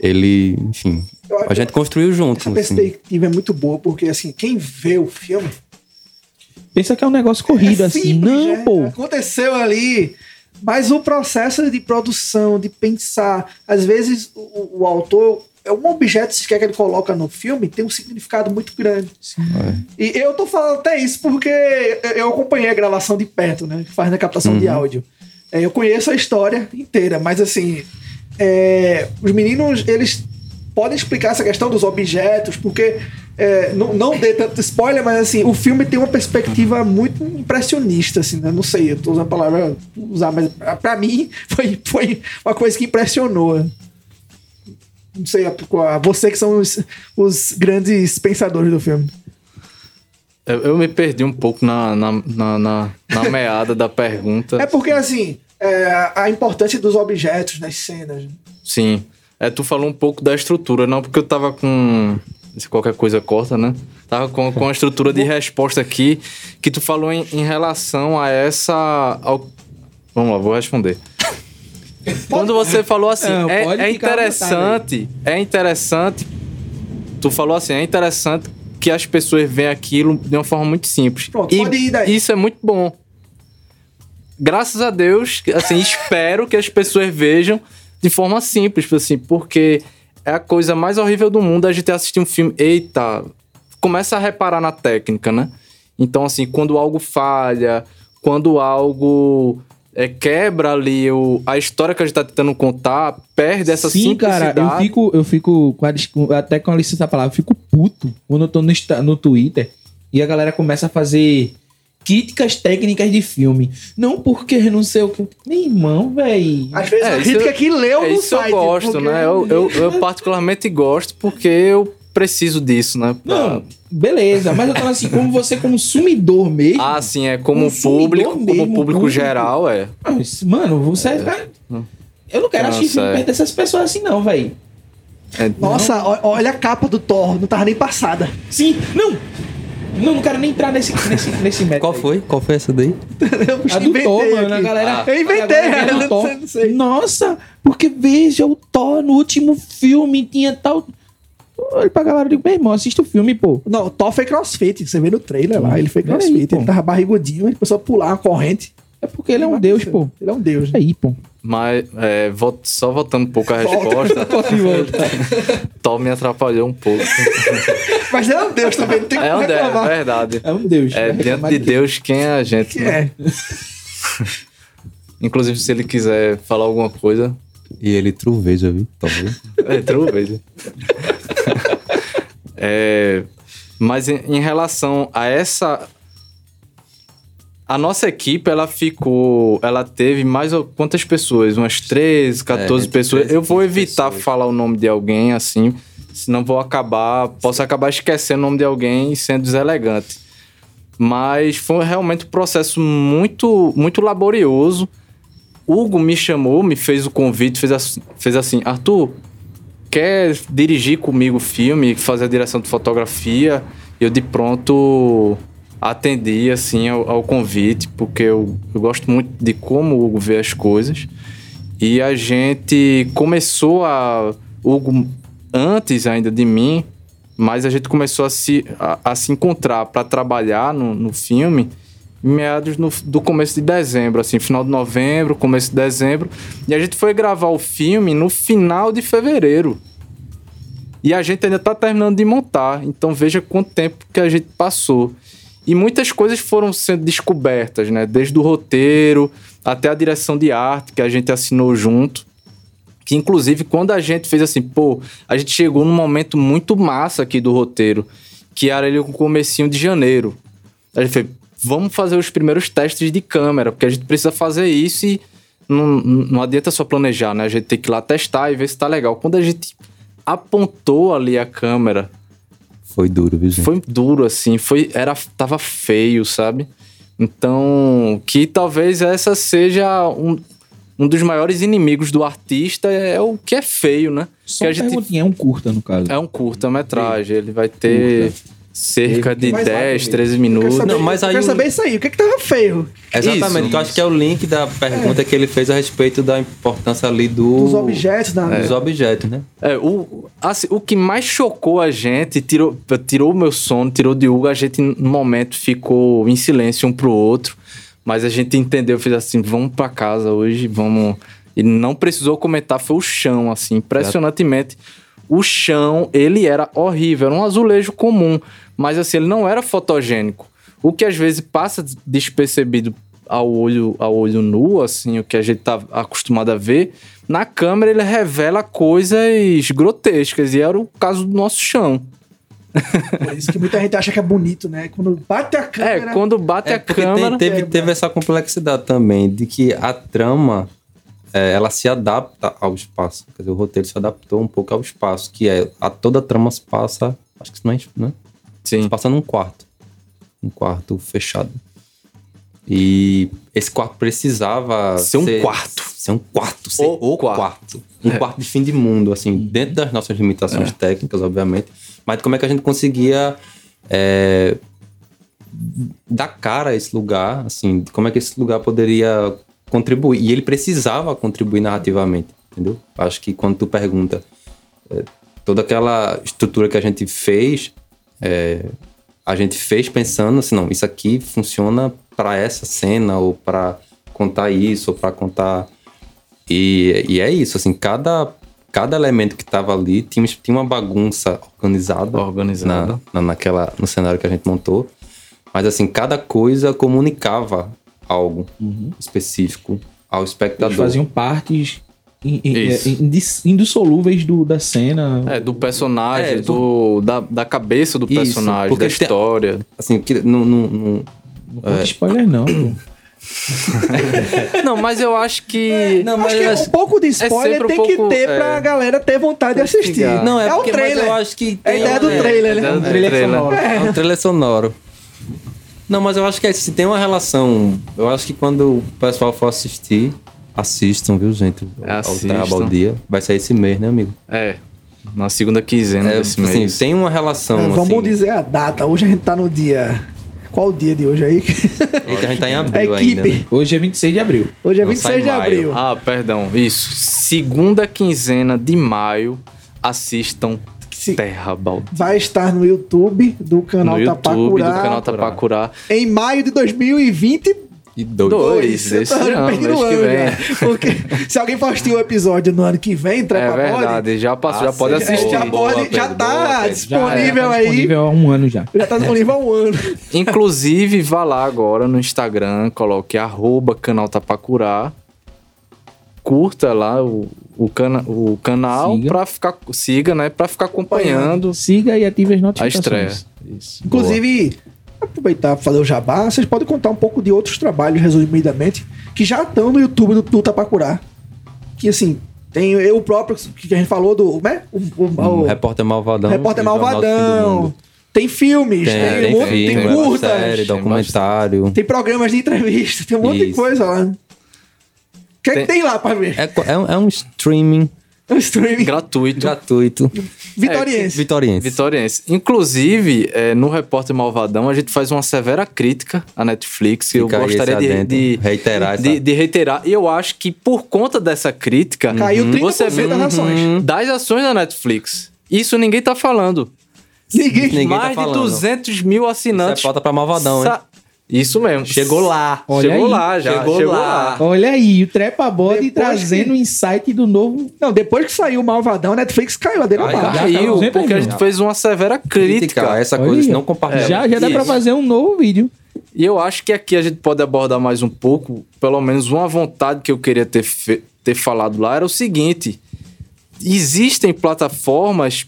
ele, enfim, a gente construiu junto. Essa assim. perspectiva é muito boa, porque assim, quem vê o filme. Pensa que é um negócio corrido é assim. simples, Não, né? pô. Aconteceu ali. Mas o processo de produção, de pensar, às vezes o, o autor, um objeto que ele coloca no filme, tem um significado muito grande. E eu tô falando até isso porque eu acompanhei a gravação de perto, né? Que faz na captação de áudio. É, eu conheço a história inteira, mas assim, é, os meninos, eles podem explicar essa questão dos objetos, porque é, não, não dê tanto spoiler, mas assim, o filme tem uma perspectiva muito impressionista, assim, né? Não sei, eu tô usando a palavra usar, mas pra mim foi, foi uma coisa que impressionou. Não sei, a, você que são os, os grandes pensadores do filme. Eu, eu me perdi um pouco na, na, na, na, na meada da pergunta. É porque, assim, é, a importância dos objetos nas cenas. Sim. É, tu falou um pouco da estrutura, não porque eu tava com. Se qualquer coisa corta, né? Tava com, com a estrutura de resposta aqui, que tu falou em, em relação a essa. ao- Vamos lá, vou responder. Quando você falou assim, Não, é, é interessante, é interessante. Tu falou assim, é interessante que as pessoas veem aquilo de uma forma muito simples. Pronto, e pode ir daí. isso é muito bom. Graças a Deus, assim, espero que as pessoas vejam de forma simples, assim, porque é a coisa mais horrível do mundo a gente assistir um filme, eita, começa a reparar na técnica, né? Então, assim, quando algo falha, quando algo é, quebra ali o, a história que a gente tá tentando contar, perde essa Sim, cara, eu fico, eu fico com a até com a licença da palavra, eu fico puto quando eu tô no, no Twitter e a galera começa a fazer críticas técnicas de filme. Não porque não sei o que. Meu irmão, véi. Às vezes É, a crítica eu- que leu É no isso site. eu gosto, porque- né? Eu, eu, eu particularmente gosto porque eu preciso disso, né? Pra- Não, beleza, mas eu tô falando assim, como você consumidor mesmo. Ah, sim, é como Consumidor público, como mesmo, público, público. geral, é. Mas, Mano, você. Eu não quero Não, assistir filme perto dessas pessoas assim, não, véi. É- Nossa, ó- olha a capa do Thor, não tava nem passada. Sim, não! Não, não quero nem entrar nesse, nesse, nesse método. Qual foi? Qual foi essa daí? Eu A do Thor, mano, a aqui. galera. Eu inventei, galera eu não sei, não sei. Nossa, porque veja, o Thor no último filme tinha tal. Olha pra galera e digo, meu irmão, assista o filme, pô. Não, o Thor foi crossfit. Você vê no trailer lá, ele foi aí, crossfit. pô. ele tava barrigudinho, ele começou a pular uma corrente. É porque ele é um deus, pô. Ele é um deus. Aí, pô. Mas, é, só voltando um pouco a resposta, Tom me atrapalhou um pouco. Mas ele é um deus também, não tem É, como um deus, é reclamar. verdade. É um deus. É, né? diante Mas de Deus, quem é a gente? Que né? é. Inclusive, se ele quiser falar alguma coisa, E ele truveja, viu? Talvez. É, true, velho. é, mas em, em relação a essa. A nossa equipe, ela ficou. Ela teve mais. ou- Quantas pessoas? Umas 13, 14 entre pessoas. 13 e Eu vou 15 evitar pessoas. falar o nome de alguém assim. Senão vou acabar. Posso acabar esquecendo o nome de alguém e sendo deselegante. Mas foi realmente um processo muito, muito laborioso. Hugo me chamou, me fez o convite, fez, fez assim: Arthur, quer dirigir comigo o filme, fazer a direção de fotografia? Eu de pronto atendi assim ao, ao convite, porque eu, eu gosto muito de como o Hugo vê as coisas. E a gente começou a. Hugo, antes ainda de mim, mas a gente começou a se, a, a se encontrar para trabalhar no, no filme meados no- do começo de dezembro, assim, final de novembro, começo de dezembro. E a gente foi gravar o filme no final de fevereiro. E a gente ainda tá terminando de montar. Então veja quanto tempo que a gente passou. E muitas coisas foram sendo descobertas, né? Desde o roteiro até a direção de arte que a gente assinou junto. Que inclusive quando a gente fez assim, pô, a gente chegou num momento muito massa aqui do roteiro, que era ali o comecinho de janeiro. A gente fez, vamos fazer os primeiros testes de câmera, porque a gente precisa fazer isso e não, não adianta só planejar, né? A gente tem que ir lá testar e ver se tá legal. Quando a gente apontou ali a câmera, Foi duro, viu, gente? foi duro assim, foi era tava feio, sabe? Então, que talvez essa seja um, um dos maiores inimigos do artista é o que é feio, né? Só que a gente é um curta, no caso. é um curta-metragem, ele vai ter cerca de Mas vai 10, comigo. 13 Eu quero minutos. saber, Não, mas eu aí quero o- saber isso aí. O que é que tava feio? Exatamente, Isso. que eu acho que é o link da pergunta que ele fez a respeito da importância ali do... Dos objetos da. Dos objetos, né? É, o, assim, o que mais chocou a gente, tirou, tirou o meu sono, tirou de Hugo, a gente no momento ficou em silêncio um pro outro, mas a gente entendeu, fez assim, vamos pra casa hoje, vamos... E não precisou comentar, foi o chão, assim, impressionantemente. O chão, ele era horrível, era um azulejo comum, mas assim, ele não era fotogênico. O que às vezes passa despercebido ao olho, ao olho nu, assim, o que a gente tá acostumado a ver, na câmera ele revela coisas grotescas, e era o caso do nosso chão. Por isso que muita gente acha que é bonito, né? Quando bate a câmera. É, quando bate É a porque tem- câmera. teve, quebra. teve essa complexidade também, de que a trama, é, ela se adapta ao espaço. Quer dizer, o roteiro se adaptou um pouco ao espaço, que é, a toda a trama se passa, acho que isso não é, né? Sim. Se passa num quarto. Um quarto fechado. E esse quarto precisava... Ser um quarto. Ser um quarto, ser O o, quarto. quarto. Um quarto de fim de mundo, assim, dentro das nossas limitações técnicas, obviamente. Mas como é que a gente conseguia... é, dar cara a esse lugar, assim, como é que esse lugar poderia contribuir. E ele precisava contribuir narrativamente, entendeu? Acho que quando tu pergunta é, toda aquela estrutura que a gente fez, é, a gente fez pensando assim, não, isso aqui funciona para essa cena ou para contar isso ou para contar e, e é isso, assim, cada cada elemento que tava ali tinha, tinha uma bagunça organizada, Organizada. na, na- naquela no cenário que a gente montou. Mas assim, cada coisa comunicava algo específico. ao Eles espectador. faziam partes in- in- Isso. é, indis- indissolúveis do, da cena. É, do personagem, É, do, da, da cabeça do Isso, personagem, da tem- história. Assim, que não, não, não- Não conta spoiler, não. Não, mas eu acho que. Não, Acho que mas- um pouco de spoiler sempre um tem pouco, que ter é. pra galera ter vontade de assistir. Não, é, é o porque, mas trailer. eu acho que É a tem ideia do trailer, né? É, Um trailer trailer. sonoro. É um trailer sonoro. Não, mas eu acho que é, se tem uma relação. Eu acho que quando o pessoal for assistir, assistam, viu, gente? Assistam. Ao dia. Vai sair esse mês, né, amigo? É, na segunda quinzena É, desse assim, mês. tem uma relação. É, vamos assim, dizer a data. Hoje a gente tá no dia. Qual o dia de hoje aí? Eita, a gente tá em abril equipe. ainda. né? Hoje é 26 de abril. Hoje é Não, 26 sai de maio. abril. Ah, perdão, isso. Segunda quinzena de maio, assistam Se- Terra Baldia. Vai estar no YouTube do canal No YouTube Tapacurá do canal Tapacurá. em maio de 2022. E dois. Dois. Esse tô ano, perdido mês o que ano vem. já. Porque se alguém for assistir o episódio no ano que vem, É Trepa Body, verdade, já passou, já pode assistir. já, Boa, pode, já tá boa, disponível Já tá aí. Disponível há um ano já. Já tá disponível há um ano. Inclusive, vá lá agora no Instagram, coloque arroba canal Tapacurá. Curta lá o, o, cana, o canal pra ficar. Siga, né? Pra ficar acompanhando Siga e ative as a notificações. estreia. Isso. Inclusive, aproveitar para fazer o jabá, vocês podem contar um pouco de outros trabalhos, resumidamente, que já estão no YouTube do, do Tapacurá. Que assim, tem eu próprio, que a gente falou do. Né? O, o- Um o- Repórter Malvadão. Repórter o Malvadão. Tem filmes, Tem, tem, tem, um tem curtas, série, tem documentário. tem programas de entrevista, tem um monte de Isso. coisa lá. O que é que Tem- tem lá pra ver? É, é um- é um streaming É um streaming Gratuito. gratuito. vitoriense. Vitoriense. Vitoriense. Inclusive, é, no Repórter Malvadão, a gente faz uma severa crítica à Netflix. que eu Fica aí gostaria de, de, Reiterar essa- de, de reiterar. E eu acho que por conta dessa crítica, Caiu 30% você vê das ações. das ações da Netflix. Isso ninguém tá falando. Ninguém. Ninguém tá Mais de falando. 200 mil Isso é assinantes. pauta pra Malvadão, hein? Isso mesmo. Chegou lá. Olha chegou aí. lá já. Chegou Chegou, lá. lá. Olha aí, o Trepa Body Depois trazendo que- o insight do novo. Não, depois que saiu o Malvadão, a Netflix caiu a dele Caiu. abaixo. Caiu, 200 porque a gente fez uma severa crítica. Criticar essa Olha coisa, aí. não compartilhar. já já dá pra isso. fazer um novo vídeo. E eu acho que aqui a gente pode abordar mais um pouco, pelo menos uma vontade que eu queria ter, fe- ter falado lá era o seguinte: existem plataformas,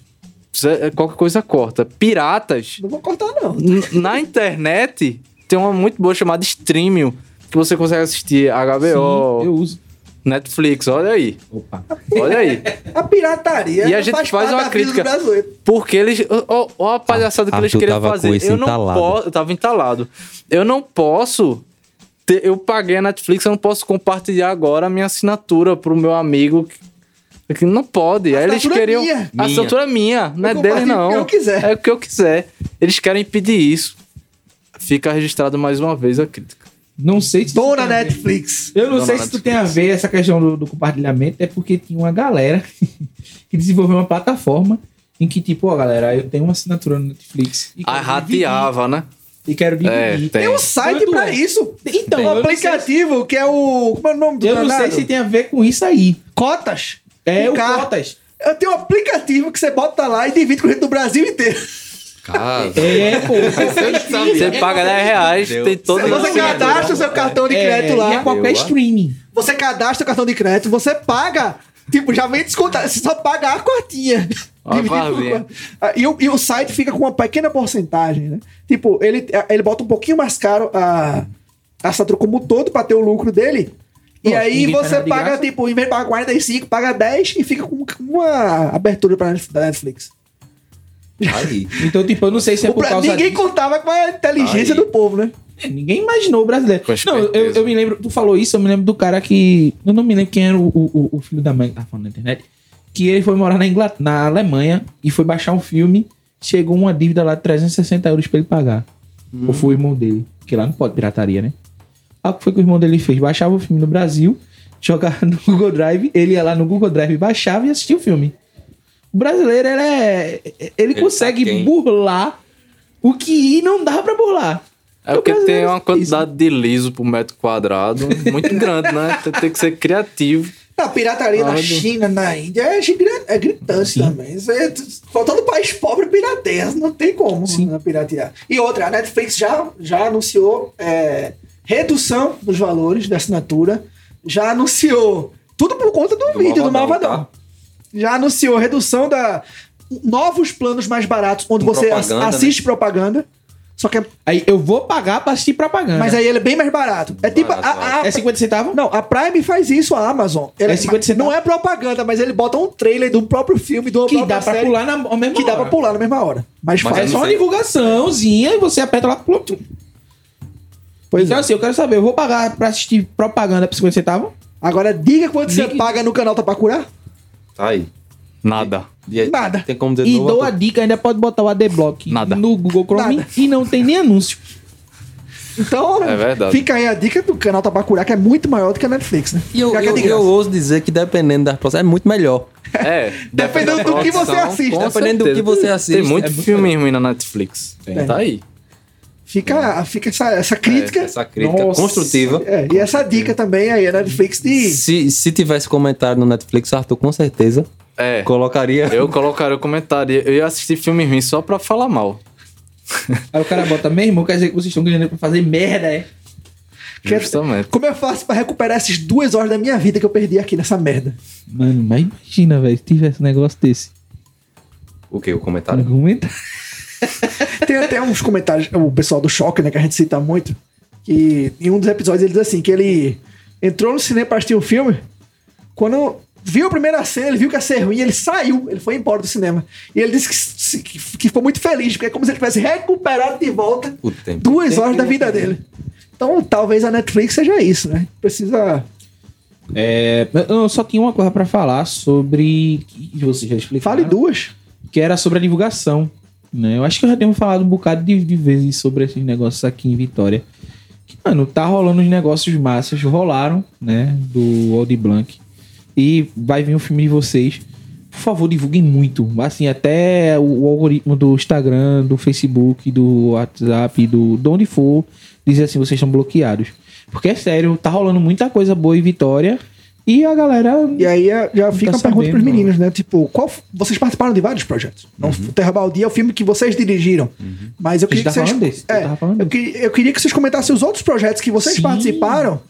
Zé, qualquer coisa corta, piratas Não vou cortar, não. na internet. Tem uma muito boa chamada Streamio, que você consegue assistir HBO, Sim, eu uso. Netflix, olha aí. Opa. Olha aí. A pirataria E a gente faz parte uma crítica. Porque eles. Ó, ó a palhaçada que eles queriam fazer. Eu não posso. Eu tava entalado. Eu não posso. ter- eu paguei a Netflix, eu não posso compartilhar agora a minha assinatura pro meu amigo. que- que não pode. Aí eles é queriam. minha. A assinatura é minha, não é Eu deles, compartilho não. o que eu quiser. É o que eu quiser. Eles querem impedir isso. Fica registrado mais uma vez a crítica. Não sei se. Dona tem Netflix. Eu não Dona sei se tu Netflix. tem a ver essa questão do, do compartilhamento, é porque tinha uma galera que desenvolveu uma plataforma em que, tipo, ó, galera, eu tenho uma assinatura no Netflix. E A quero rateava, né? E quero dividir. É, tem. Tem um site Quanto pra é? isso. Então, um não sei aplicativo que é o. Como é o nome do Eu não sei se tem a ver com isso aí. Cotas. É o. Cotas. Eu tenho um aplicativo que você bota lá e divide com gente do Brasil inteiro. Cara, É, pô. Você paga 10 reais, Deus. tem todo Você cadastra o seu cartão de crédito é, lá. E é qualquer streaming. Você cadastra o cartão de crédito, você paga. Tipo, já vem descontado. Você só paga a quartinha. A Dividido por quartinha. quatro. Ah, E, o- e o site fica com uma pequena porcentagem, né? Tipo, ele, ele bota um pouquinho mais caro a, a assinatura como um todo pra ter o lucro dele. E Pô, aí faz você paga, tipo, em vez de pagar 45, paga 10 e fica com uma abertura pra Netflix. Aí. Então, tipo, eu não sei se é O por causa ninguém disso. contava com a inteligência Aí. do povo, né? É, Ninguém imaginou o brasileiro. Com Não, eu, eu me lembro, tu falou isso, eu me lembro do cara que. Eu não me lembro quem era o, o, o filho da mãe que tava falando na internet. Que ele foi morar na, Inglaterra, na Alemanha e foi baixar um filme. Chegou uma dívida lá de 360 euros pra ele pagar. Ou foi o irmão dele. Porque lá não pode pirataria, né? Aí o que foi que o irmão dele fez? Baixava o filme no Brasil, jogava no Google Drive, ele ia lá no Google Drive, baixava e assistia o filme. O brasileiro, ele é. Ele, tá consegue quem? burlar o que não dá pra burlar. É porque tem uma quantidade de liso por metro quadrado muito grande, né? Tem- Tem que ser criativo. A pirataria na. China, na Índia, é, gigante- é gritante Sim. também. É, só todo país pobre pirateia. Não tem como Sim. né, piratear. E outra, a Netflix já, já anunciou é, redução dos valores da assinatura já anunciou, tudo por conta do, vídeo do Malvadão, Malvadão. Já anunciou redução da. Novos planos mais baratos, onde Com você propaganda, né? assiste propaganda. Só que é, Aí eu vou pagar pra assistir propaganda. Mas aí ele é bem mais barato. É tipo. Barato, a- a- É 50 centavos? Não, a Prime faz isso, a Amazon. Ele- É 50 centavos. Não é propaganda, mas ele bota um trailer do próprio filme, do Que dá pra pular na ao mesmo Que dá pra pular na mesma hora. Mas, Mas É faz. só uma divulgaçãozinha e você aperta lá. Plum. Pois Então é. assim, eu quero saber, eu vou pagar pra assistir propaganda por 50 centavos? Agora, diga quanto você Diga- paga no canal Tá Pra Curar. Tá aí. Nada. E aí, Nada. Tem como dizer E dou a dica, ainda pode botar o ADBlock Nada. no Google Chrome Nada. e não tem nem anúncio. Então, É verdade. fica aí a dica do canal Pra Curar, que é muito maior do que a Netflix, né? E eu, é eu, eu ouso dizer que dependendo da produção é muito melhor. É, Dependendo do que você assiste. Dependendo do certeza. que você assiste, Tem muito é filme ruim na Netflix. Tem. Tá aí. Fica, fica essa, essa crítica. É, essa crítica Nossa. construtiva. É, e essa dica também aí, a Netflix de. Se, se tivesse comentário no Netflix, Arthur com certeza É. colocaria. Eu colocaria o comentário. Eu ia assistir filme ruim só pra falar mal. Aí o cara bota, meu irmão, quer dizer que vocês estão ganhando pra fazer merda, é? Justamente. Como eu faço pra recuperar essas duas horas da minha vida que eu perdi aqui nessa merda? Mano, mas imagina, velho, se tivesse um negócio desse. O que? O comentário? Argumenta. Tem até uns comentários, o pessoal do Choque, né, que a gente cita muito, que em um dos episódios ele diz assim, que ele entrou no cinema pra assistir o filme, quando viu a primeira cena, ele viu que ia ser ruim, ele saiu, ele foi embora do cinema. E ele disse que, que, que ficou muito feliz, porque é como se ele tivesse recuperado de volta O tempo. duas horas da vida dele. Então, talvez a Netflix seja isso, né? Precisa... É, eu só tinha uma coisa pra falar sobre. Que você já explicou. Fale duas. Que era sobre a divulgação. Né? Eu acho que eu já tenho falado um bocado de, de vezes sobre esses negócios aqui em Vitória. Que, mano, tá rolando os negócios massas, rolaram, né? Do Audi Blanc. E vai vir o filme de vocês. Por favor, divulguem muito. Assim, até o, o algoritmo do Instagram, do Facebook, do WhatsApp, do de onde for, dizer assim, vocês estão bloqueados. Porque é sério, tá rolando muita coisa boa em Vitória. E a galera. E aí é, já fica tá uma pergunta pros meninos, né? Tipo, qual, vocês participaram de vários projetos. Não, o Terra Baldia é o filme que vocês dirigiram. Mas eu A queria tá que vocês. desse, eu é, eu, que- eu queria que vocês comentassem os outros projetos que vocês Sim. participaram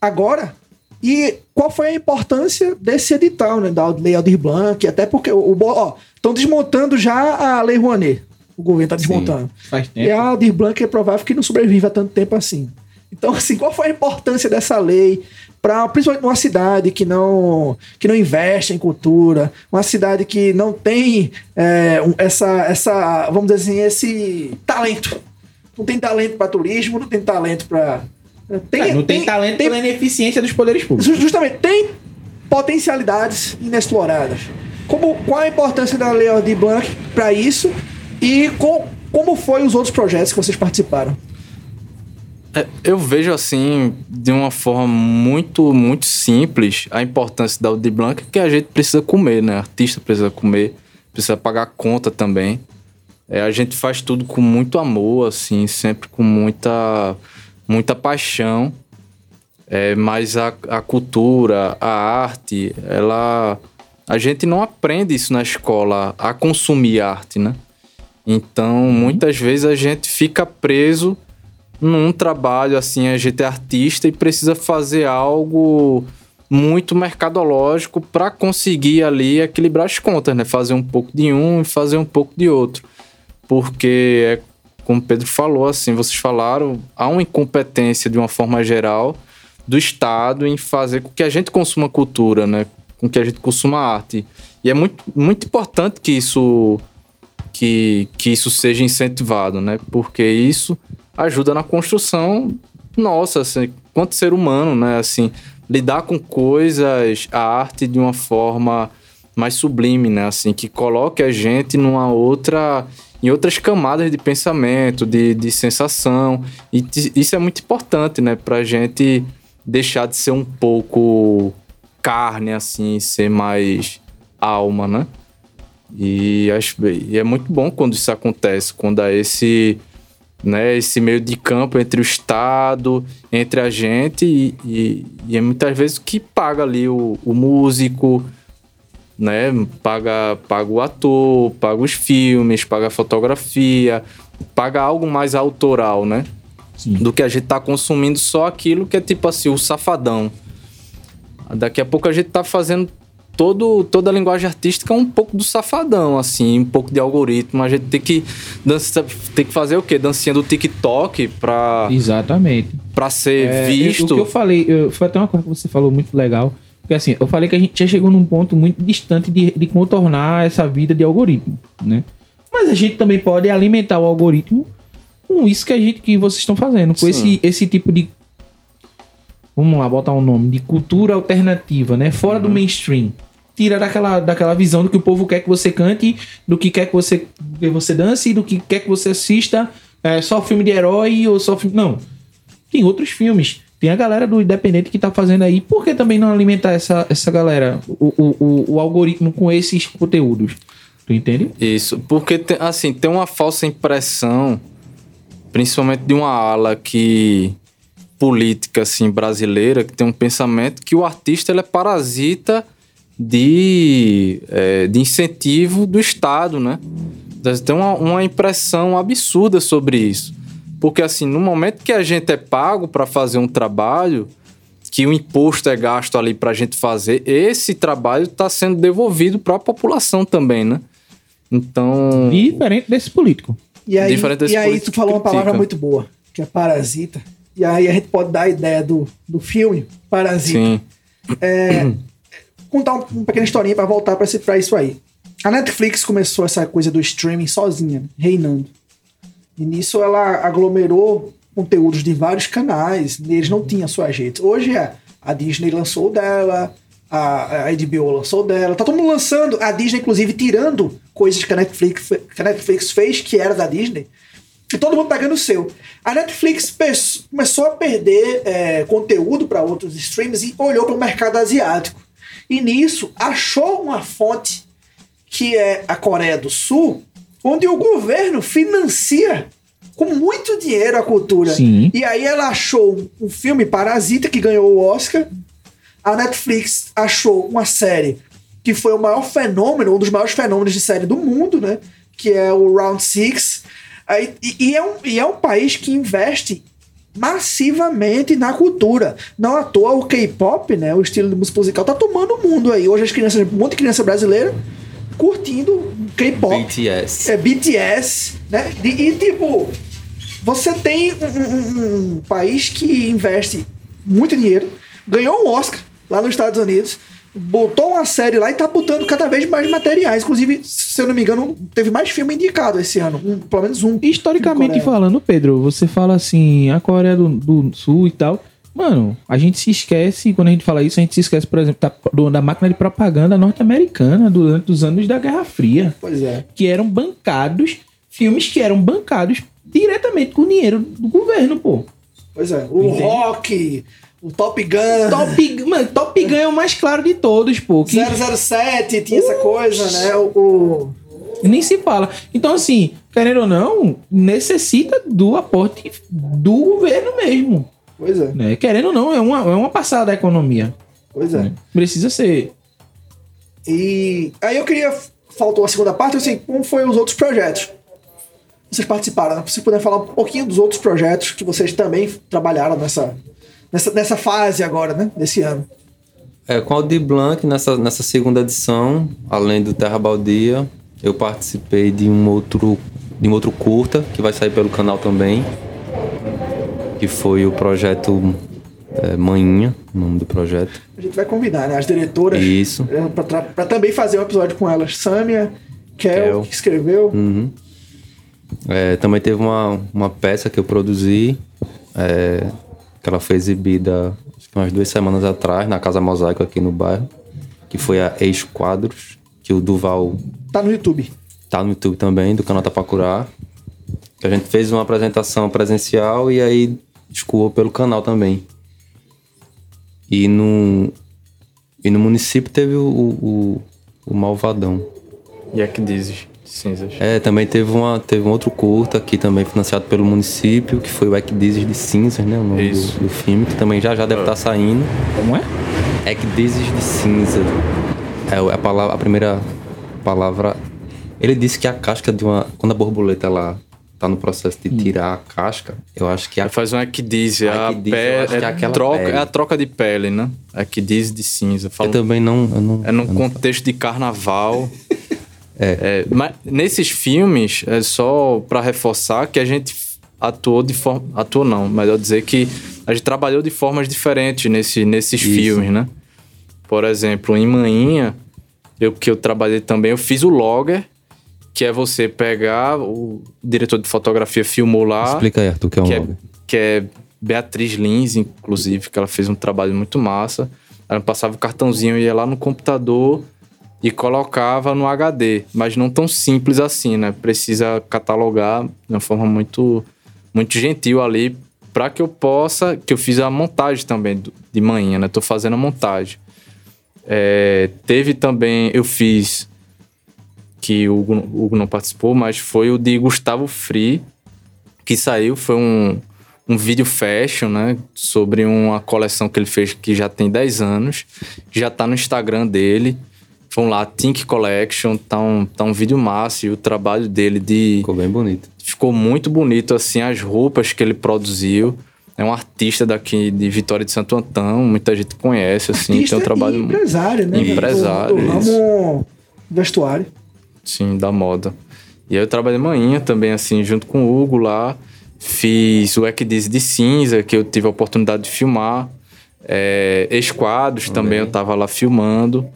agora. E qual foi a importância desse edital, né? Da Lei Aldir Blanc, até porque o, ó, estão desmontando já a Lei Rouanet. O governo tá desmontando. Faz tempo. E a Aldir Blanc é provável que não sobreviva há tanto tempo assim. Então, assim, qual foi a importância dessa lei para principalmente numa cidade que não que não investe em cultura, uma cidade que não tem é, essa essa vamos dizer assim esse talento, não tem talento para turismo, não tem talento para É, não tem, talento tem, pela ineficiência dos poderes públicos. Ju- Justamente, tem potencialidades inexploradas. Como, qual a importância da Lei Aldir Blanc para isso e co- como foi os outros projetos que vocês participaram? É, eu vejo assim, de uma forma muito, muito simples, a importância da Audi Blanc, que a gente precisa comer, né? Artista precisa comer, precisa pagar conta também. É, a gente faz tudo com muito amor, assim, sempre com muita, muita paixão. É, mas a, a cultura, a arte, ela. A gente não aprende isso na escola, a consumir arte, né? Então, muitas vezes a gente fica preso num trabalho assim, a gente é artista e precisa fazer algo muito mercadológico para conseguir ali equilibrar as contas, né? Fazer um pouco de um e fazer um pouco de outro. Porque é como o Pedro falou, assim, vocês falaram, há uma incompetência de uma forma geral do Estado em fazer com que a gente consuma cultura, né? Com que a gente consuma arte. E é muito, muito importante que isso que, que isso seja incentivado, né? Porque isso ajuda na construção nossa, assim, quanto ser humano, né? Assim, lidar com coisas, a arte de uma forma mais sublime, né? Assim, que coloque a gente numa outra em outras camadas de pensamento, de, de sensação. E isso é muito importante, né? Pra gente deixar de ser um pouco carne, assim, ser mais alma, né? E, acho, e é muito bom quando isso acontece, quando há esse, né, esse meio de campo entre o Estado, entre a gente, e, e, e é muitas vezes que paga ali o, o músico, né? Paga, paga o ator, paga os filmes, paga a fotografia, paga algo mais autoral, né? Sim. Do que a gente tá consumindo só aquilo que é tipo assim, o safadão. Daqui a pouco a gente tá fazendo todo, toda a linguagem artística um pouco do safadão, assim, um pouco de algoritmo. A gente tem que, dança, tem que fazer o quê? Dancinha do TikTok pra, Exatamente. pra ser É, visto. O que eu falei, eu- foi até uma coisa que você falou muito legal. Porque assim, eu falei que a gente já chegou num ponto muito distante de, de contornar essa vida de algoritmo, né? Mas a gente também pode alimentar o algoritmo com isso que a gente que vocês estão fazendo, com Sim. esse, esse tipo de vamos lá, botar um nome de cultura alternativa, né? Fora do mainstream. Tira daquela, daquela visão do que o povo quer que você cante, do que quer que você, que você dance, do que quer que você assista. É, só filme de herói ou só filme. Não. Tem outros filmes. Tem a galera do Independente que tá fazendo aí. Por que também não alimentar essa, essa galera, o, o, o, algoritmo com esses conteúdos? Tu entende? Isso, porque tem- assim, tem uma falsa impressão, principalmente de uma ala que política assim brasileira, que tem um pensamento que o artista ele é parasita de, é, de incentivo do Estado, né? Tem uma, uma impressão absurda sobre isso. Porque assim, no momento que a gente é pago para fazer um trabalho, que o imposto é gasto ali para a gente fazer, esse trabalho está sendo devolvido para a população também, né? Então, Diferente desse político. E aí, Diferente desse e aí político tu falou uma palavra critica. muito boa, que é parasita. E aí a gente pode dar a ideia do, do filme Parasita. sim, Contar um- uma pequena historinha pra voltar pra isso aí. A Netflix começou essa coisa do streaming sozinha, reinando. E nisso ela aglomerou conteúdos de vários canais, eles não tinham suas redes. Hoje é, a Disney lançou dela, a, a HBO lançou dela, tá todo mundo lançando, a Disney inclusive tirando coisas que a Netflix, que a Netflix fez que era da Disney, e todo mundo pegando o seu. A Netflix começou a perder é, conteúdo para outros streams e olhou para o mercado asiático. E nisso achou uma fonte que é a Coreia do Sul, onde o governo financia com muito dinheiro a cultura. Sim. E aí ela achou um filme Parasita que ganhou o Oscar. A Netflix achou uma série que foi o maior fenômeno, um dos maiores fenômenos de série do mundo, né? Que é o Round Six. Aí, e, e é um, e é um país que investe massivamente na cultura. Não à toa o K-pop, né? O estilo de música musical tá tomando o mundo aí. Hoje as crianças, um monte de criança brasileira curtindo K-pop. BTS. É BTS, né? E, e, tipo, você tem um, um- um país que investe muito dinheiro, ganhou um Oscar lá nos Estados Unidos, botou uma série lá e tá botando cada vez mais materiais. Inclusive, se eu não me engano, teve mais filme indicado esse ano. Um- pelo menos um. Historicamente Coreia. falando, Pedro, você fala assim, a Coreia do, do Sul e tal. Mano, a gente se esquece, quando a gente fala isso, a gente se esquece, por exemplo, da, do- da máquina de propaganda norte-americana durante os anos da Guerra Fria. Pois é. Que eram bancados, filmes que eram bancados diretamente com dinheiro do governo, pô. Pois é. O Entende? Rock, o Top Gun. Top, mano, Top Gun é o mais claro de todos, pô. Que 007 tinha essa coisa, né? O, o- nem se fala. Então, assim, querendo ou não, necessita do aporte do governo mesmo. Pois é, Né? Querendo ou não, é uma, é uma passada da economia. pois é. né? Precisa ser. E aí eu queria. Faltou a segunda parte, assim, como foi os outros projetos? Vocês participaram, né? Se puder falar um pouquinho dos outros projetos que vocês também trabalharam nessa, nessa, nessa fase agora, né? Desse ano. É, com Aldir Blanc, nessa, nessa segunda edição, além do Terra Baldia, eu participei de um outro de um outro curta, que vai sair pelo canal também, que foi o projeto é, Manhinha, o nome do projeto. A gente vai convidar, né? As diretoras. Isso. Pra, tra- pra também fazer um episódio com elas. Sâmia, Kel, Kel. que escreveu. Uhum. É, também teve uma, uma peça que eu produzi, é, que ela foi exibida acho que umas duas semanas atrás, na Casa Mosaico aqui no bairro, que foi a Ex Quadros, que o Duval Tá no YouTube. tá no YouTube também, do canal Tapacurá. Que a gente fez uma apresentação presencial e aí escoou pelo canal também. E no, e no município teve o, o, o Malvadão. E é que dizes, cinzas. É, também teve, uma, teve um outro curta aqui também financiado pelo município, que foi o Equidizes de Cinzas, né? O nome do, Isso. do filme, que também já já deve estar saindo. Como é? Equidizes de Cinza. É o- a, palavra, a primeira palavra. Ele disse que a casca de uma. Quando a borboleta ela tá no processo de tirar a casca, eu acho que a, faz um equidise, A a equidise, eu pele, é é, troca, pele. é a troca de pele, né? Equidise de cinza. eu Falo, também não. Eu não é num eu não- contexto de carnaval. É. É, mas nesses filmes, é só pra reforçar que a gente atuou de forma. Atuou não, melhor dizer que a gente trabalhou de formas diferentes nesse, nesses Isso. filmes, né? Por exemplo, em Manhinha, eu que eu trabalhei também, eu fiz o logger, que é você pegar, o diretor de fotografia filmou lá Explica aí, Arthur, que é um que é, que é Beatriz Lins, inclusive, que ela fez um trabalho muito massa. Ela passava o cartãozinho, ia lá no computador e colocava no HD, mas não tão simples assim, né? Precisa catalogar de uma forma muito, muito gentil ali para que eu possa, que eu fiz a montagem também de manhã, né? Tô fazendo a montagem. É, teve também, eu fiz que o Hugo, Hugo não participou, mas foi o de Gustavo Free, que saiu, foi um, um vídeo fashion, né? Sobre uma coleção que ele fez que já tem 10 anos. Já tá no Instagram dele. Vão lá, Think Collection, tá um, tá um vídeo massa. E o trabalho dele de. Ficou bem bonito. Ficou muito bonito, assim, as roupas que ele produziu. É um artista daqui de Vitória de Santo Antão, muita gente conhece, assim, Artista tem um trabalho e empresário, né? Empresário, Do, do ramo vestuário. Sim, da moda. E aí eu trabalhei manhã também, assim, junto com o Hugo lá. Fiz o Equidiz de Cinza, que eu tive a oportunidade de filmar. É, Esquadros também eu tava lá filmando.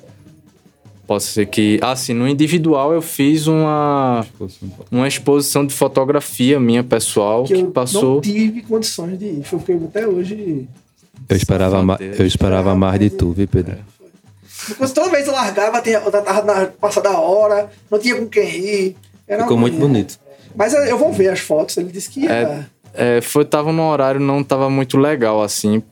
Posso ser que... Ah, sim, no individual eu fiz uma, uma exposição de fotografia minha pessoal, Que que, eu passou... não tive condições de ir. Eu fiquei até hoje. Eu esperava, ma- eu esperava mais de tu, viu, Pedro? Porque toda vez eu largava, tinha, eu tava na passada a hora, não tinha com quem ir. Era Ficou muito bonito. Mas eu eu vou ver as fotos. Ele disse que ia. É, é, foi, tava num horário não tava muito legal, assim.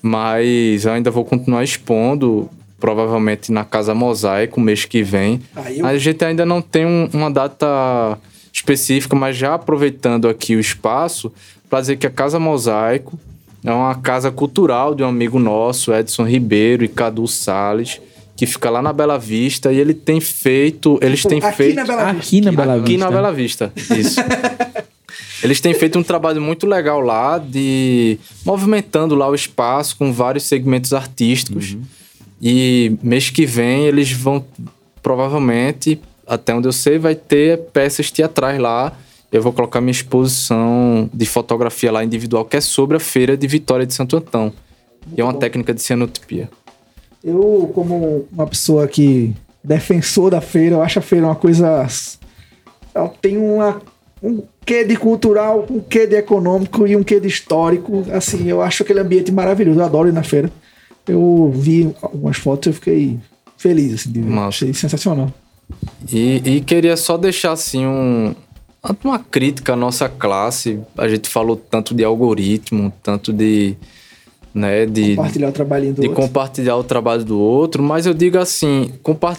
Mas eu ainda vou continuar expondo, provavelmente na Casa Mosaico, mês que vem. Aí eu- A gente ainda não tem um- uma data específica, mas já aproveitando aqui o espaço, para dizer que a Casa Mosaico é uma casa cultural de um amigo nosso, Edson Ribeiro e Cadu Salles, que fica lá na Bela Vista, e ele tem feito. Eles têm aqui feito. na Bela Vista. Aqui na Bela Aqui Vista. na Bela Vista, isso. Eles têm feito um trabalho muito legal lá de movimentando lá o espaço com vários segmentos artísticos. E mês que vem eles vão provavelmente, até onde eu sei, vai ter peças teatrais lá. Eu vou colocar minha exposição de fotografia lá individual que é sobre a feira de Vitória de Santo Antão. E é uma técnica de cianotipia. Eu, como uma pessoa que defensor da feira, eu acho a feira uma coisa. Ela tem uma, um quê de cultural, um quê de econômico e um quê de histórico. Assim, eu acho aquele ambiente maravilhoso. Eu adoro ir na feira. Eu vi algumas fotos e eu fiquei feliz, assim, de ver. Massa. Achei sensacional. E, e queria só deixar assim um, uma crítica à nossa classe. A gente falou tanto de algoritmo, tanto de. Né, de, Compartilhar o trabalhinho do de outro. compartilhar o trabalho do outro, mas eu digo assim, compa-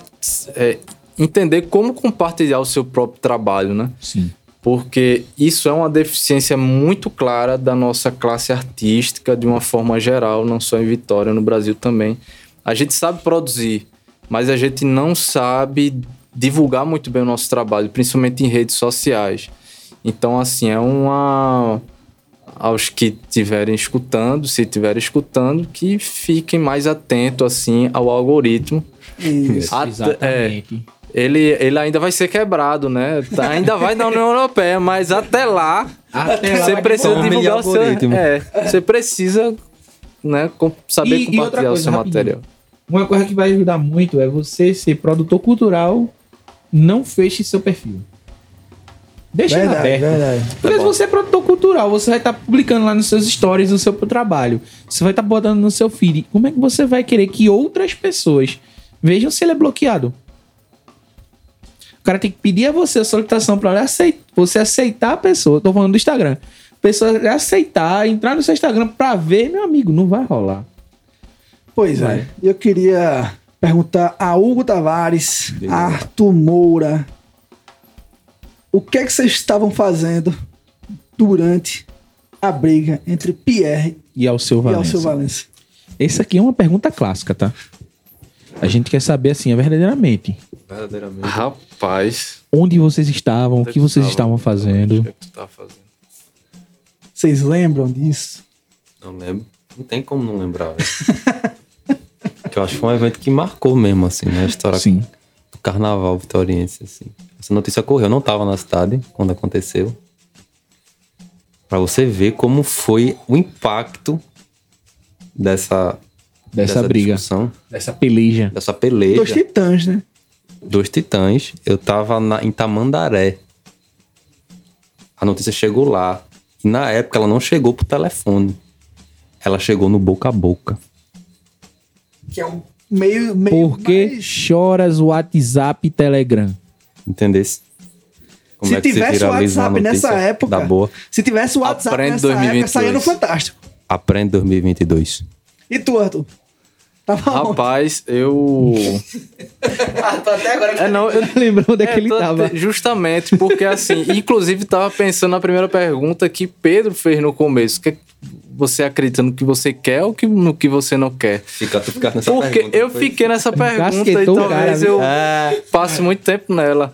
é, entender como compartilhar o seu próprio trabalho, né? Sim. Porque isso é uma deficiência muito clara da nossa classe artística de uma forma geral, não só em Vitória, no Brasil também. A gente sabe produzir, mas a gente não sabe divulgar muito bem o nosso trabalho, principalmente em redes sociais. Então, assim, é uma aos que estiverem escutando, se estiverem escutando, que fiquem mais atentos assim ao algoritmo. Isso. Até- Exatamente. Ele, ele ainda vai ser quebrado, né? Tá- Ainda vai na União Europeia, mas até lá Até lá você vai precisa divulgar o seu. É, você precisa né, com- saber E- e outra compartilhar o coisa, seu rapidinho. material. Uma coisa que vai ajudar muito é você ser produtor cultural, não feche seu perfil. Deixa ele Verdade, aberto. verdade. Porque se você é produtor cultural, você vai estar publicando lá nos seus stories o seu trabalho. Você vai estar botando no seu feed. Como é que você vai querer que outras pessoas vejam se ele é bloqueado? O cara tem que pedir a você a solicitação para você aceitar a pessoa. Tô falando do Instagram. A pessoa aceitar, entrar no seu Instagram pra ver, meu amigo, não vai rolar. Pois é. Vai. Eu queria perguntar a Hugo Tavares, Arthur Moura, o que é que vocês estavam fazendo durante a briga entre Pierre E ao seu e Valença. Alceu Valença? Essa aqui é uma pergunta clássica, tá? A gente quer saber, assim, verdadeiramente, Verdadeiramente. Rapaz. onde vocês estavam, o que vocês estavam O fazendo. que, é que tu tava fazendo? Vocês lembram disso? Não lembro. Não tem como não lembrar, velho. que eu acho que foi um evento que marcou mesmo, assim, né? A história Sim. do carnaval vitoriense, assim. Essa notícia ocorreu, eu não tava na cidade quando aconteceu. Pra você ver como foi o impacto dessa... Dessa briga. discussão, Dessa peleja. dessa peleja. Dois titãs, né? Dois titãs. Eu tava na- em Tamandaré. A notícia chegou lá. E na época ela não chegou pro telefone. Ela chegou no boca a boca. Que é um meio. meio Por que mais- choras WhatsApp e Telegram? Entendesse? Como Se é tivesse o WhatsApp nessa época. Da boa. Se tivesse o WhatsApp Aprende nessa 2022. época, saía no Fantástico. Aprende 2022. E tu, Arthur? Tava onde? Rapaz, eu. até agora. É, não, eu. Lembrou onde é que É, ele tô- tava? Justamente, porque assim, inclusive tava pensando na primeira pergunta que Pedro fez no começo. Que você acredita no que você quer ou que- no que você não quer? Fica, tu ficaste nessa Porque pergunta, eu não foi? fiquei nessa pergunta e talvez eu É, passe muito tempo nela.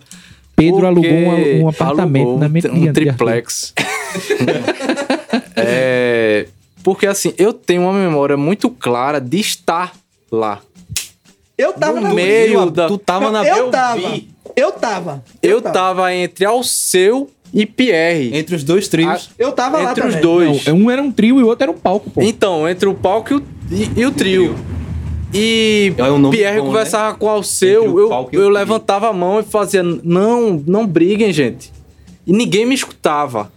Pedro Porque alugou um, um apartamento alugou na mente um triplex. é, porque assim, eu tenho uma memória muito clara de estar lá. Eu tava No na meio da- Tu tava Não, na eu eu tava. vi. Eu tava. Eu tava entre Alceu e Pierre. Entre os dois trios. Eu tava lá entre os também. dois. Não, um era um trio e o outro era um palco, pô. Então, entre o palco e o, e- e o trio. E É um Pierre bom, conversava com o Alceu, Entre o eu, o eu trio. levantava a mão e fazia, não, não briguem, gente. E ninguém me escutava.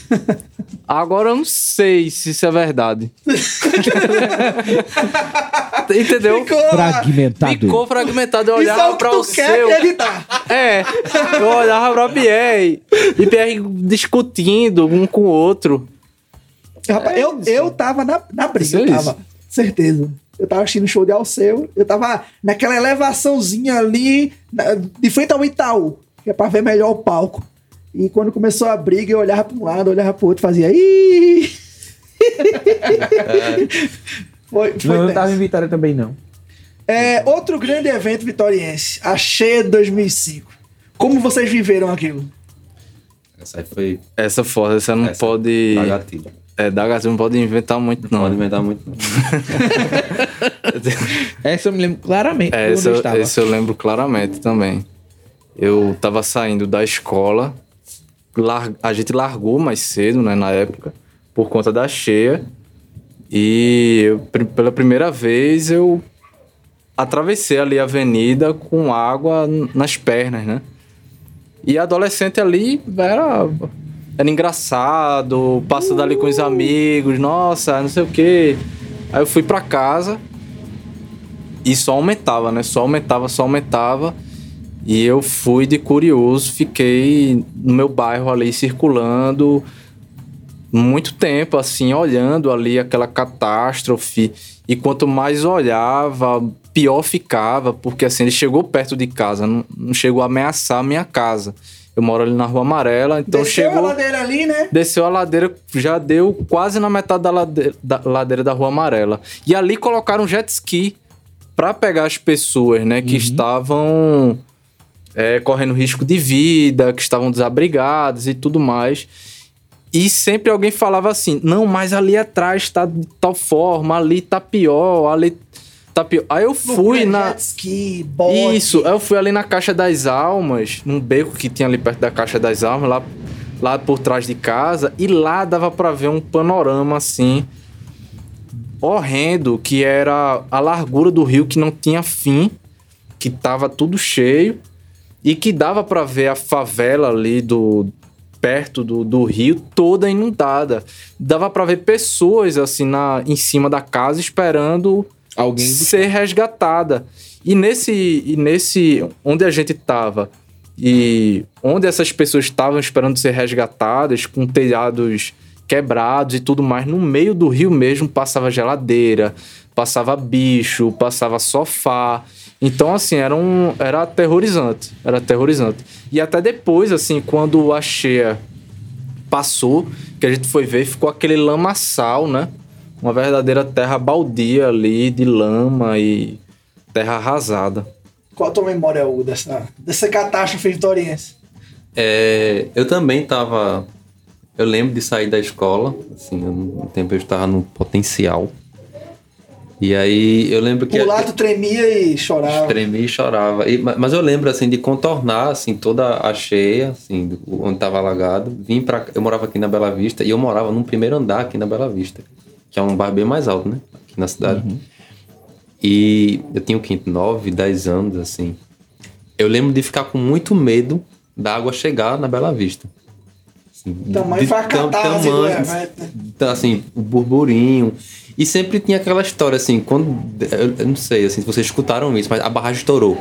Agora eu não sei se isso é verdade. Entendeu? Ficou, Fragmentado. Ficou fragmentado. Eu Isso é olhava o pra tu o quer seu. acreditar. É, eu olhava pra Pierre. E Pierre discutindo um com o outro. Rapaz, eu, eu tava na, na briga, é eu isso. tava. Certeza. Eu tava assistindo o show de Alceu. Eu tava naquela elevaçãozinha ali, na- de frente ao Itaú, que é pra ver melhor o palco. E quando começou a briga, eu olhava pra um lado, olhava pro outro, fazia. Ih! foi, foi Não, eu não tenso. tava em Vitória também, não. É, outro grande evento vitoriense, a Cheia de 2005. Como vocês viveram aquilo? Essa aí foi Essa foda, você não Essa pode. da gatilho. É, da gasolina não pode inventar muito, não. Não pode inventar muito. não. Essa eu me lembro claramente. É, estava. esse eu lembro claramente também. Eu tava saindo da escola, lar- a gente largou mais cedo, né, na época, por conta da cheia. E eu, pela primeira vez eu atravessei ali a avenida com água nas pernas, né? E adolescente ali era, era engraçado, passando ali com os amigos, nossa, não sei o quê. Aí eu fui pra casa e só aumentava, né? Só aumentava, só aumentava. E eu fui de curioso, fiquei no meu bairro ali circulando muito tempo, assim, olhando ali aquela catástrofe. E quanto mais olhava, pior ficava, porque assim, ele chegou perto de casa, não, não chegou a ameaçar a minha casa. Eu moro ali na Rua Amarela, então Desceu chegou. a ladeira ali, né? Desceu a ladeira, já deu quase na metade da ladeira da, ladeira da Rua Amarela. E ali colocaram um jet ski pra pegar as pessoas, né, que estavam é, correndo risco de vida, que estavam desabrigadas e tudo mais. E sempre alguém falava assim: não, mas ali atrás tá de tal forma, ali tá pior, ali tá pior. Aí eu fui na. Jet ski. Isso, eu fui ali na Caixa das Almas, num beco que tinha ali perto da Caixa das Almas, lá, lá por trás de casa, e lá dava pra ver um panorama assim horrendo, que era a largura do rio que não tinha fim, que tava tudo cheio e que dava pra ver a favela ali do perto do, do rio toda inundada. Dava pra ver pessoas assim na em cima da casa esperando Alguém ser resgatada. E nesse, e nesse onde a gente tava e onde essas pessoas estavam esperando ser resgatadas com telhados quebrados e tudo mais, no meio do rio mesmo passava geladeira, passava bicho, passava sofá. Então assim, era um era aterrorizante, era aterrorizante. E até depois assim, quando a cheia passou, que a gente foi ver, ficou aquele lamaçal, né? Uma verdadeira terra baldia ali de lama e terra arrasada. Qual a tua memória, Hugo, dessa, dessa catástrofe vitoriense? É, eu também tava. Eu lembro de sair da escola, assim, eu, no tempo eu estava no potencial. E aí eu lembro que. O lado tremia e chorava. Tremia e chorava. E, ma- mas eu lembro, assim, de contornar, assim, toda a cheia, assim, onde tava alagado. Vim pra... Eu morava aqui na Bela Vista e eu morava no primeiro andar aqui na Bela Vista. Que é um bairro bem mais alto, né? Aqui na cidade. E eu tinha o quinto, 9, 10 anos, assim. Eu lembro de ficar com muito medo da água chegar na Bela Vista. Assim, Tamanho de foi a tam- catarse do tamanho- né? então, assim, o burburinho. E sempre tinha aquela história, assim, quando. Eu, eu não sei, assim, se vocês escutaram isso, mas a barragem estourou.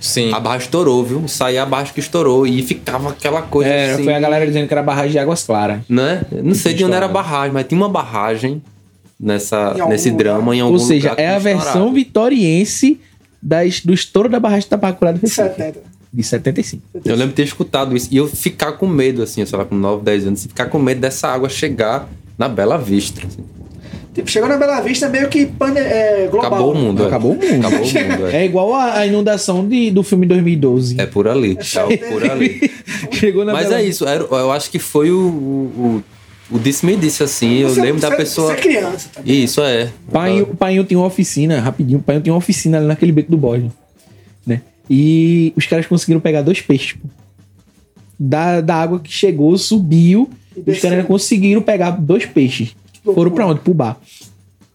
Sim. A barragem estourou, viu? Saía a barragem que estourou. E ficava aquela coisa É, assim. foi a galera dizendo que era barragem de Águas Claras. Né? Eu Não sei de onde era a barragem, mas tinha uma barragem nessa, nesse lugar. drama em algum Ou seja, é a versão vitoriense das, do estouro da barragem de Tapacurá do De Recife. 70. De 75. Eu lembro de ter escutado isso. E eu ficar com medo, assim, sei lá, com 9, 10 anos, ficar com medo dessa água chegar na Bela Vista. assim. Tipo, chegou na Bela Vista meio que pane, é, global. Acabou o mundo. é. Acabou o mundo. Acabou o mundo. É, É igual a, a inundação de, do filme 2012. é por ali. É por ali. Chegou na Mas Bela- é isso, era- eu acho que foi o, o, o, o disse-me disse assim, eu Você- lembro da você- pessoa. Você é criança também. Isso é. Painho, Painho tinha uma oficina, rapidinho, Painho tinha uma oficina ali naquele beco do bode. Né? E os caras conseguiram pegar dois peixes. pô. Da, da água que chegou, subiu. E os caras conseguiram pegar dois peixes. Foram pra onde? Pro bar.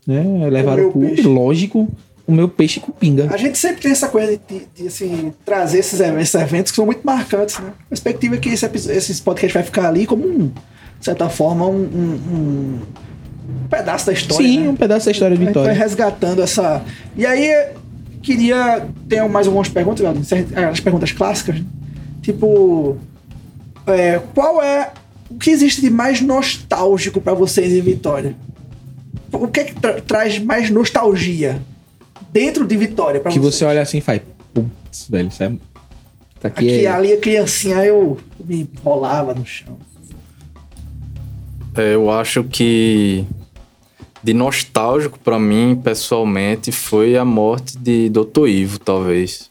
Né? Levaram pro. peixe. Lógico, o meu peixe com pinga. A gente sempre tem essa coisa de, de, assim, trazer esses eventos, esses eventos que são muito marcantes, né? A perspectiva é que esse, esses podcasts vai ficar ali como, um, de certa forma, um, um- um pedaço da história. Sim, né? um pedaço da história de A gente vai Vitória. resgatando essa. E aí, queria ter mais algumas perguntas, Leandro, certo? as perguntas clássicas. né? Tipo, é, qual é. O que existe de mais nostálgico pra vocês em Vitória? O que é que tra- traz mais nostalgia dentro de Vitória pra Que vocês? você olha assim e faz. Putz, velho, isso é. Tá aqui, Aqui, é. ali, a criancinha, eu me rolava no chão. É, eu acho que de nostálgico pra mim, pessoalmente, foi a morte de Dr. Ivo, talvez.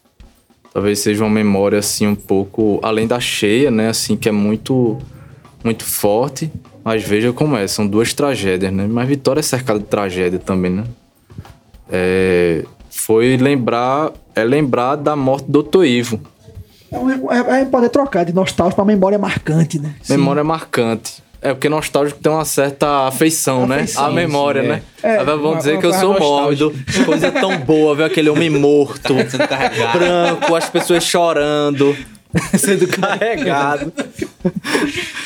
Talvez seja uma memória assim um pouco além da cheia, né, assim que é muito muito forte, mas veja como é, são duas tragédias, né? Mas Vitória é cercada de tragédia também, né? É, foi lembrar é lembrar da morte do Dr. Ivo. É, um- é, é poder trocar de nostálgico pra memória marcante, né? Memória marcante. É porque nostálgico tem uma certa afeição, né? Afeição, A memória, sim, né? é. Aí vão Uma- dizer uma que eu sou mórbido. Coisa tão boa ver aquele homem morto, branco, as pessoas chorando, sendo carregado.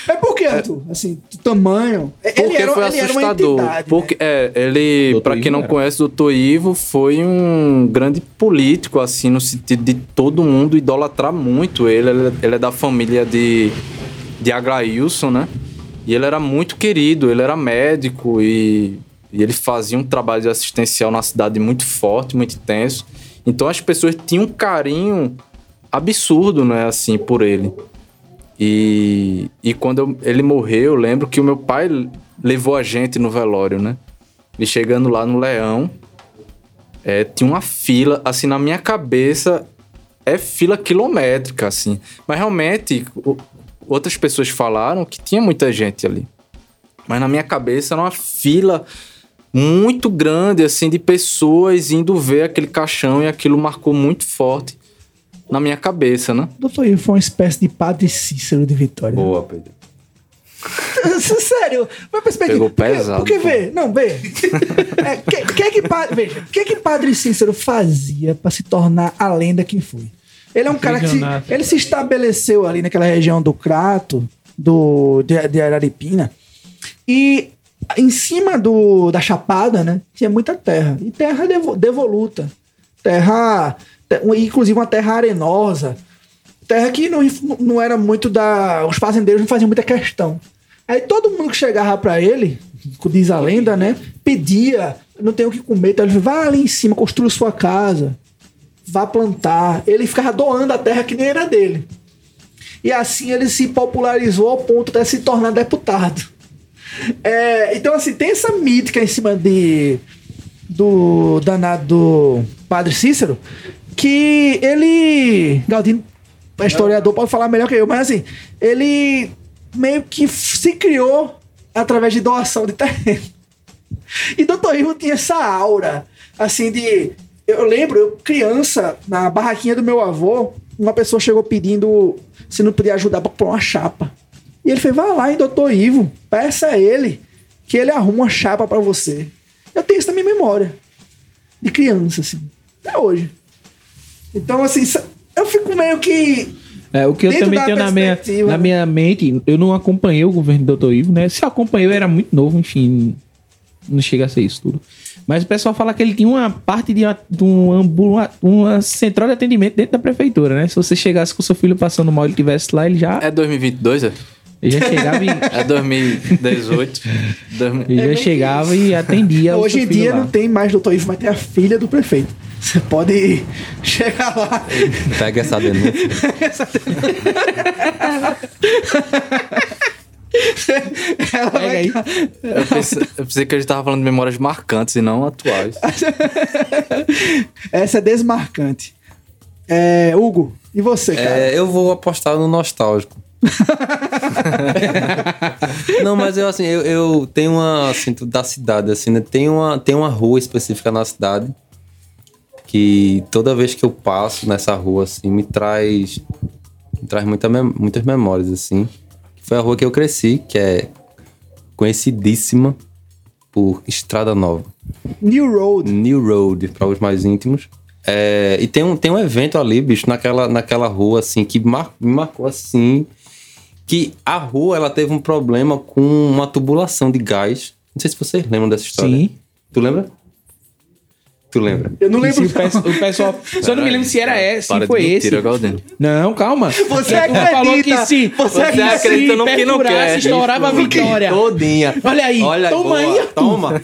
É porque, Arthur, assim, do tamanho. ele Porque era, foi ele era uma assustador. entidade, porque, né? é, ele, pra quem não era. conhece, o Dr. Ivo foi um grande político, assim, no sentido de todo mundo idolatrar muito ele. Ele, ele é da família de, de Agrailson, né? E ele era muito querido, ele era médico e, e ele fazia um trabalho de assistencial na cidade muito forte, muito intenso. Então as pessoas tinham um carinho absurdo, né, assim, por ele. E, e quando eu- ele morreu, eu lembro que o meu pai levou a gente no velório, né? E chegando lá no Leão, é, tinha uma fila, assim, na minha cabeça, é fila quilométrica, assim. Mas realmente, outras pessoas falaram que tinha muita gente ali. Mas na minha cabeça era uma fila muito grande, assim, de pessoas indo ver aquele caixão e aquilo marcou muito forte na minha cabeça, né? Doutor Ivo foi uma espécie de padre Cícero de Vitória. Boa, Pedro. Sério, uma perspectiva. Pegou porque, pesado, Porque pô. vê, não, vê. É, que, que é que, veja, o que é que Padre Cícero fazia pra se tornar a lenda que foi? Ele é um cara que se, ele se estabeleceu ali naquela região do Crato, do, de, de Araripina, e em cima do, da Chapada, né, tinha muita terra. E terra devo- devoluta. Terra, te- inclusive uma terra arenosa. Terra que não, não era muito da. Os fazendeiros não faziam muita questão. Aí todo mundo que chegava pra ele, diz a lenda, né? Pedia, não tenho o que comer. Então ele vá ali em cima, construa sua casa, vá plantar. Ele ficava doando a terra que nem era dele. E assim ele se popularizou ao ponto de se tornar deputado. É, então, assim, tem essa mítica em cima de, do danado do Padre Cícero, que ele. Galdino, historiador, pode falar melhor que eu, mas assim, ele meio que se criou através de doação de terreno. E Dr. Ivo tinha essa aura, assim, de. Eu lembro, eu criança, na barraquinha do meu avô, uma pessoa chegou pedindo se não podia ajudar pra pôr uma chapa. E ele fez: vai lá em Dr. Ivo, peça a ele que ele arruma uma chapa pra você. Eu tenho isso na minha memória. De criança, assim. Até hoje. Então, assim, eu fico meio que. É, o que eu também tenho na minha, na né? minha mente, eu não acompanhei o governo do Dr. Ivo, né? Se eu acompanhei, eu era muito novo, enfim, não chega a ser isso tudo. Mas o pessoal fala que ele tinha uma parte de uma, de um ambula- uma central de atendimento dentro da prefeitura, né? Se você chegasse com o seu filho passando mal e ele estivesse lá, ele já, É 2022, é? ele já chegava e, É 2018. Dois- ele já chegava e atendia. o Hoje em dia lá. não tem mais Dr. Ivo, mas tem a filha do prefeito. Você pode chegar lá. Pega essa denúncia. Ela Pega vai aí. Eu pensei, eu pensei que a gente tava falando de memórias marcantes e não atuais. Essa é desmarcante. É, Hugo, e você, cara? É, eu vou apostar no nostálgico. não, mas eu assim, eu, eu tenho uma assim, da cidade, assim, né? Tem uma, tem uma rua específica na cidade que toda vez que eu passo nessa rua, assim, me traz. Me traz muita mem- muitas memórias, assim. Foi a rua que eu cresci, que é conhecidíssima por Estrada Nova. New Road. New Road, para os mais íntimos. É, e tem um, tem um evento ali, bicho, naquela, naquela rua, assim, que mar- me marcou assim. Que a rua ela teve um problema com uma tubulação de gás. Não sei se vocês lembram dessa história. Sim. Tu lembra? Tu lembra? Eu não E lembro. o, peço- o pessoal. Só não me lembro se era esse, se foi esse. Não, calma. Você acredita? falou que se. Você que se acredita no que não quer. estourava a vitória. Todinha. Olha aí, toma boa, aí. Toma.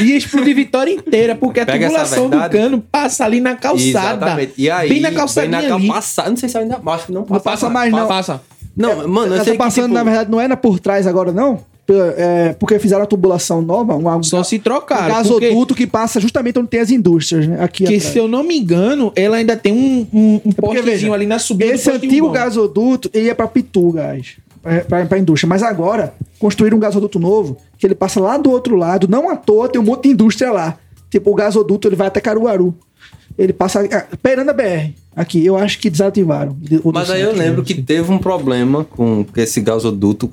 Ia explodir Vitória inteira, porque a Pega tubulação do cano passa ali na calçada. Exatamente. E aí, bem na calçadinha bem na ali. calçada. Não sei se ainda. Acho que não passa. Não passa mais, não. Passa. Não, mano, eu sei tá passando, que, tipo, na verdade, não era por trás agora, não? É, porque fizeram a tubulação nova, um, Só se um trocaram. gasoduto porque, que passa justamente onde tem as indústrias, né? Aqui porque atrás. se eu não me engano, ela ainda tem um, um, um Porque, postezinho veja, ali na subida. Esse antigo gasoduto ele ia pra Pitu, gás. Pra, pra, pra indústria. Mas agora, construíram um gasoduto novo, que ele passa lá do outro lado. Não à toa, tem um monte de indústria lá. Tipo, o gasoduto ele vai até Caruaru. Ele passa. ah, Perando a BR. Aqui, eu acho que desativaram. Mas aí eu lembro que teve um problema com esse gasoduto.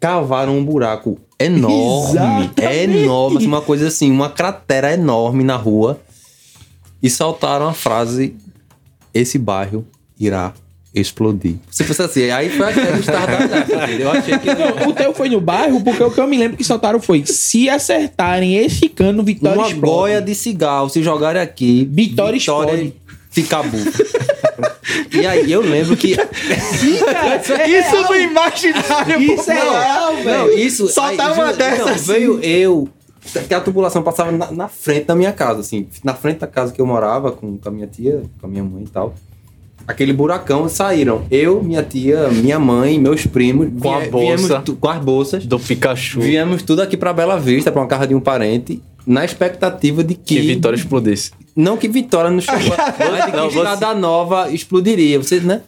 Cavaram um buraco enorme. Exatamente. Enorme. assim, Uma coisa assim, uma cratera enorme na rua. E soltaram a frase: Esse bairro irá explodir. Você pensa assim, aí foi aquele estardalhaço. entendeu? Eu achei que. Não, o teu foi no bairro, porque o que eu me lembro que soltaram foi: se acertarem esse cano, Vitória Uma explode. goia de cigarro, se jogarem aqui. Vitória explode. Fica bufa. e aí eu lembro que. Sim, cara, é Isso real. no imaginário. Isso é real, Não, velho. isso. Soltar aí, uma ju- dessa não, assim. Veio eu. Que a tubulação passava na, na frente da minha casa, assim. Na frente da casa que eu morava com, com a minha tia, com a minha mãe e tal. Aquele buracão saíram. Eu, minha tia, minha mãe, meus primos. Com a bolsa. viemos tu- com as bolsas. Do Pikachu. Viemos tudo aqui pra Bela Vista, pra uma casa de um parente, na expectativa de que. Que Vitória explodisse. Não que Vitória não chegou, mas de que você- Estrada Nova explodiria. Você, né?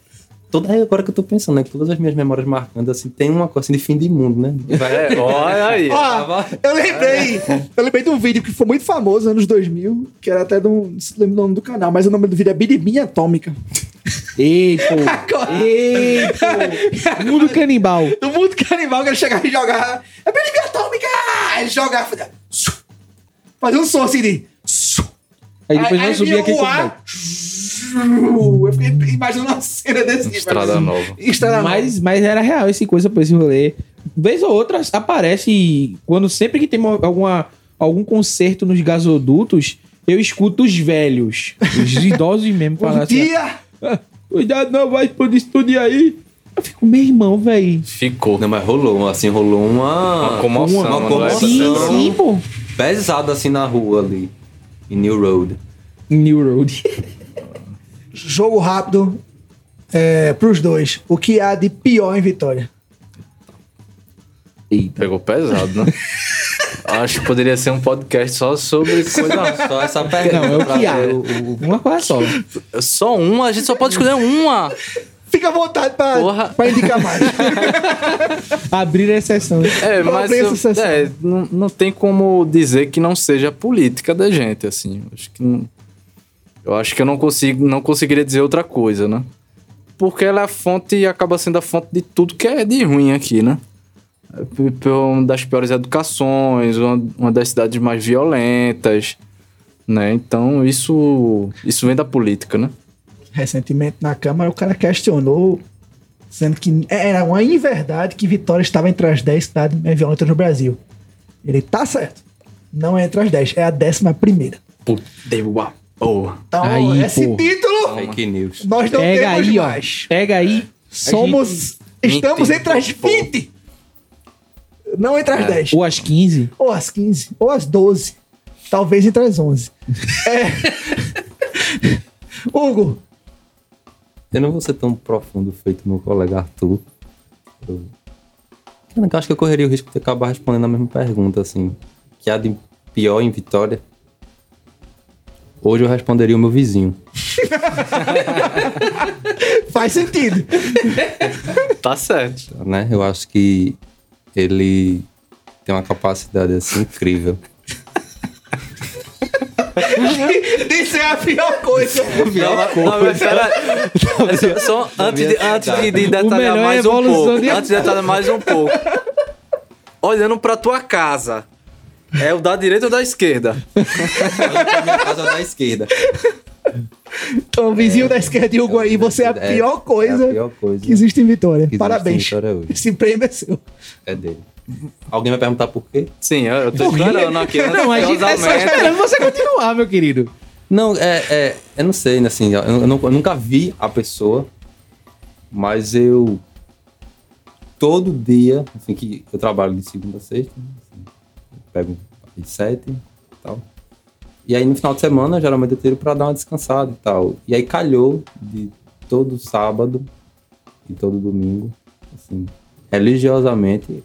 Toda agora que eu tô pensando, né? Que todas as minhas memórias marcantes, assim, tem uma coisa assim de fim de mundo, né? Vai- É, olha aí. Ó, eu lembrei. Eu lembrei de um vídeo que foi muito famoso nos anos 2000, que era até do. Não se lembra o nome do canal, mas o nome do vídeo é Biribinha Atômica. Ei, pô. Ei, pô. Mundo canibal. Do mundo canibal que ele chegava e jogava. É Biribinha Atômica! Ele jogava. Fazia um som assim de. Aí depois vai aí subir vinha aqui com. Eu fiquei imaginando uma cena desse tipo. Estrada. Nova. Estrada Nova. Mas, mas era real esse coisa pra esse rolê. Vez ou outra aparece quando sempre que tem uma- alguma, algum concerto nos gasodutos, eu escuto os velhos, os idosos mesmo Um assim. dia. "Ah, Cuidado, não vai explodir estúdio aí. Eu fico, meu irmão, velho. Ficou. Não, mas rolou, assim, rolou uma... Uma comoção, Uma, né? comoção Sim, sim, pô. pesada, assim, na rua ali. Em New Road. New Road. Jogo rápido é, pros dois. O que há de pior em Vitória? Eita. Pegou pesado, né? Acho que poderia ser um podcast só sobre coisa. Só essa pergunta. Não, é o pra que há. o- o- Uma coisa só. Só uma? A gente só pode escolher uma. Fica à vontade pra, Porra. pra indicar mais. Abrir a exceção. É, Qual mas eu- é, não, não tem como dizer que não seja política da gente, assim. Acho que não- eu acho que eu não consigo, não conseguiria dizer outra coisa, né? Porque ela é a fonte e acaba sendo a fonte de tudo que é de ruim aqui, né? É uma das piores educações, uma, uma das cidades mais violentas, né? Então isso isso vem da política, né? Recentemente na Câmara, o cara questionou, dizendo que era uma inverdade que Vitória estava entre as 10 cidades mais violentas no Brasil. Ele tá certo. Não é entre as 10, é a décima primeira. Puta, deu a porra. Então, Aí, esse pô. título, Fake news. nós não Pega temos aí, ó. mais. Pega aí. Somos. Estamos entre as pô. 20. Não entre as 10. Ou às 15. Ou as 15. Ou as 12. Talvez entre as 11. É. Hugo, Eu não vou ser tão profundo feito meu colega Arthur. Eu, Cara, eu acho que eu correria o risco de acabar respondendo a mesma pergunta, assim. Que há de pior em Vitória? Hoje eu responderia o meu vizinho. faz sentido. Tá certo. né? Eu acho que ele tem uma capacidade assim incrível. Isso é a pior coisa. Não, não, mas pera- só, antes de, antes de, de detalhar é mais a um pouco. de- Antes de detalhar mais um pouco. Olhando pra tua casa. É o da direita ou da esquerda? Olha pra minha casa da esquerda. Então, vizinho da esquerda de Hugo aí, você é a É, pior coisa, é a pior coisa que existe em Vitória. existe Parabéns. em Vitória hoje. Esse prêmio é seu. É dele. Alguém vai perguntar por quê? Sim, eu, eu tô Por quê? esperando aqui. Não, a gente é só esperando você continuar, meu querido. Não, é, é. Eu não sei, né, assim. Eu, eu eu nunca vi a pessoa, mas eu. Todo dia, assim, que eu trabalho de segunda a sexta, né, assim, pego às sete e tal. E aí no final de semana, geralmente eu tiro pra dar uma descansada e tal. E aí calhou de todo sábado e todo domingo, assim, religiosamente,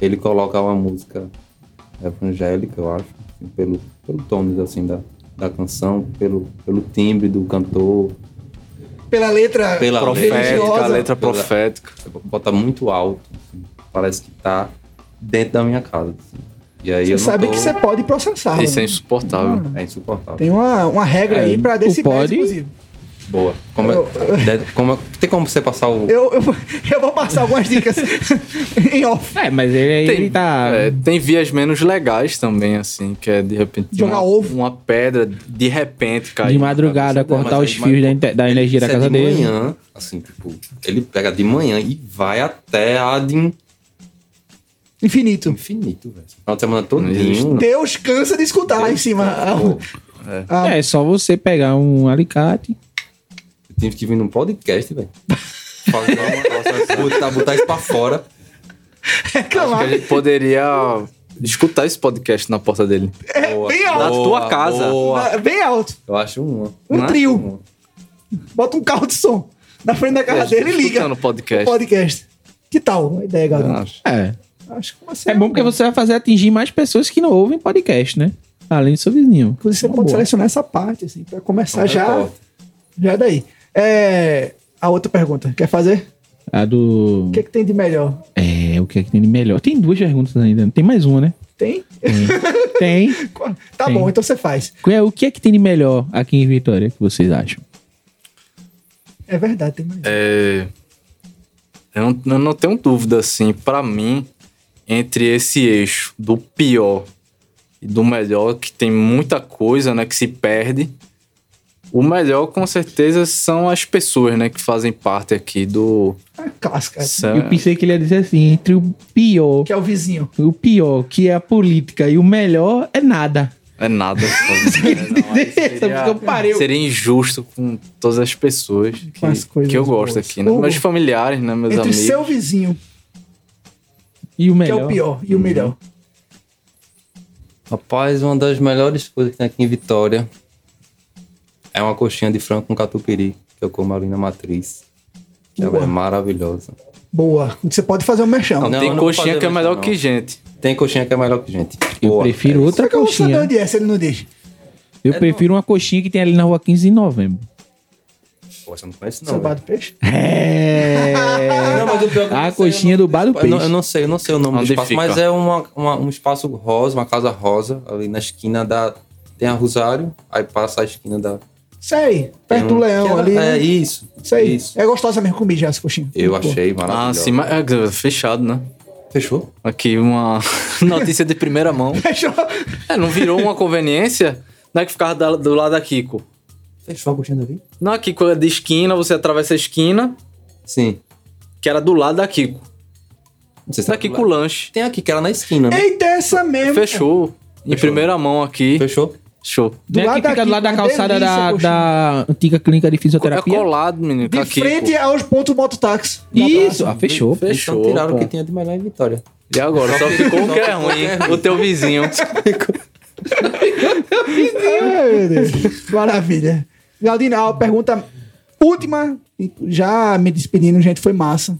ele coloca uma música evangélica, eu acho, assim, pelo, pelo tom assim, da, da canção, pelo, pelo timbre do cantor, Pela letra Pela Profética, religiosa. a letra profética. bota muito alto, assim, parece que tá dentro da minha casa. assim. E aí Você sabe tô- que você pode processar. Isso é né? insuportável. É insuportável. Tem uma, uma regra É, aí pra tu decibéis, pode- inclusive. Boa. Como é- deve- como é- tem como você passar o. Eu, eu, vou- eu vou passar algumas dicas em off. É, mas ele, Tem, ele tá. é, tem vias menos legais também, assim, que é de repente. Jogar uma, ovo. Uma pedra de repente cair. de madrugada, cortar os mas- fios da, da energia da Isso é casa de dele. manhã, assim, tipo, ele pega de manhã e vai até a de Infinito. infinito, velho. Final de semana todinho. Deus cansa de escutar lá em cima. Pô, Ah, É, só você pegar um alicate. Tive que vir num podcast, velho. Fazer uma- botar, botar isso pra fora. Acho que a gente poderia escutar esse podcast na porta dele. Boa, bem alto. Na tua casa. boa. Ah, Bem alto. Eu acho uma. Um Né? trio. Bota um carro de som na frente da casa dele e liga. Escutando o podcast. Podcast. Que tal? Uma ideia, galera. É. Acho que você É bom porque você vai fazer atingir mais pessoas que não ouvem podcast, né? Além do seu vizinho. Você pode boa. selecionar essa parte, assim, pra começar já. Já daí. É, a outra pergunta. Quer fazer? A do. O que, é que tem de melhor? É, o que é que tem de melhor? Tem duas perguntas ainda. Tem mais uma, né? Tem? Tem. tá Tem. bom, então você faz. Qual é- O que é que tem de melhor aqui em Vitória que vocês acham? É verdade, tem mais. É, eu, não, eu não tenho dúvida, assim, pra mim, entre esse eixo do pior e do melhor, que tem muita coisa, né, que se perde. O melhor, com certeza, são as pessoas, né, que fazem parte aqui do... É clássica. São- Eu pensei que ele ia dizer assim, entre o pior, Que é o vizinho. o pior, que é a política, e o melhor é nada. É nada. Não, parei. seria injusto com todas as pessoas que, as que eu gosto boas. aqui, né? Meus familiares, né? Meus Entre amigos. seu vizinho, E o que melhor. é o pior, e o melhor. Rapaz, uma das melhores coisas que tem aqui em Vitória é uma coxinha de frango com catupiry, que eu como ali na matriz. Que Boa. é maravilhosa. Boa. Você pode fazer um merchão. Não, tem não coxinha que é melhor não. que gente. Tem coxinha que é melhor que gente. Eu Boa. prefiro outra Só que eu coxinha. onde é, se ele não diz. Eu prefiro uma coxinha que tem ali na rua 15 de novembro. Pô, você não conhece Seu não. bar do peixe? É. Não, mas o pior é que A não sei coxinha o do bar do não- peixe. Eu não sei, eu não sei o nome Onde do espaço, fica? mas é uma, uma- um espaço rosa, uma casa rosa, ali na esquina da. Tem a Rosário, aí passa a esquina da. Sei. Perto do leão era- ali. É né? isso. Sei. Isso. É gostosa mesmo já essa coxinha. Eu Pô. achei Ah, maravilhoso. sim, mas é fechado, né? Fechou? Aqui uma notícia de primeira mão. Fechou. É, não virou uma conveniência? Não é que ficava da- do lado da Kiko. Fechou a coxinha dali? Não, a Kiko é de esquina, você atravessa a esquina, Sim. que era do lado da Kiko. Não sei se do Kiko lado. Lanche. Tem aqui, que era na esquina, né? Eita, essa mesmo. Fechou. Em Fechou. primeira mão aqui. Fechou? Show. Do Tem lado aqui, fica daqui, do lado da calçada delícia, da, da antiga clínica de É fisioterapia. colado, menino. a De Kiko. frente aos pontos mototáxi. Isso, ah, fechou. Fechou. Então tiraram pô. o que tinha de melhor em Vitória. E agora? Só ficou o que é ruim. O teu vizinho. Ai, meu Deus. Maravilha. Galdino, a pergunta última. Já me despedindo, gente, foi massa.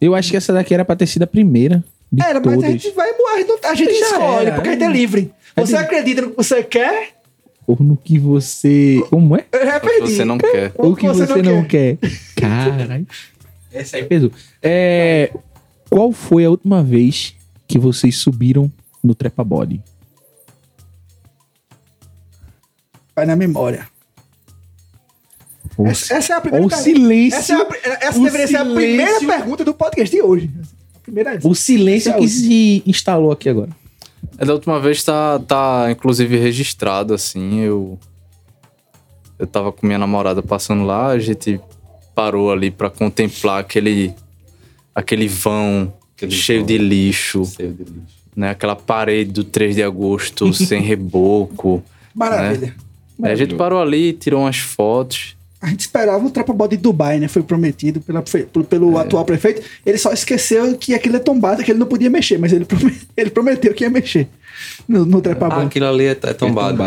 Eu acho que essa daqui era pra ter sido a primeira. Era, todas. mas a gente vai morrer. A gente Já escolhe, era, porque a é. gente é livre. Você acredita no que você quer? Ou no que você. Como é? Eu já perdi. Você não quer. Ou o que você, não quer. Caralho. Essa aí pesou. É, qual foi a última vez que vocês subiram no Trepa Body? Vai na memória. Essa, essa é a primeira o pergunta. silêncio. Essa, é a essa o deveria ser a primeira silêncio. pergunta do podcast de hoje. A primeira é o silêncio é que se instalou aqui agora. É da última vez tá, tá inclusive registrado, assim. Eu. Eu tava com minha namorada passando lá, a gente parou ali pra contemplar aquele. aquele vão Aquele cheio vão. de lixo, Cheio de lixo. né? Aquela parede do 3 de agosto sem reboco. Maravilha. Aí a gente parou ali, tirou umas fotos. A gente esperava o Tropa Body de Dubai, né? Foi prometido pela, pelo, pelo É. atual prefeito. Ele só esqueceu que aquilo é tombado, que ele não podia mexer, mas ele, prome- ele prometeu que ia mexer no, no Trepa Ah, Body. aquilo ali é, é tombado.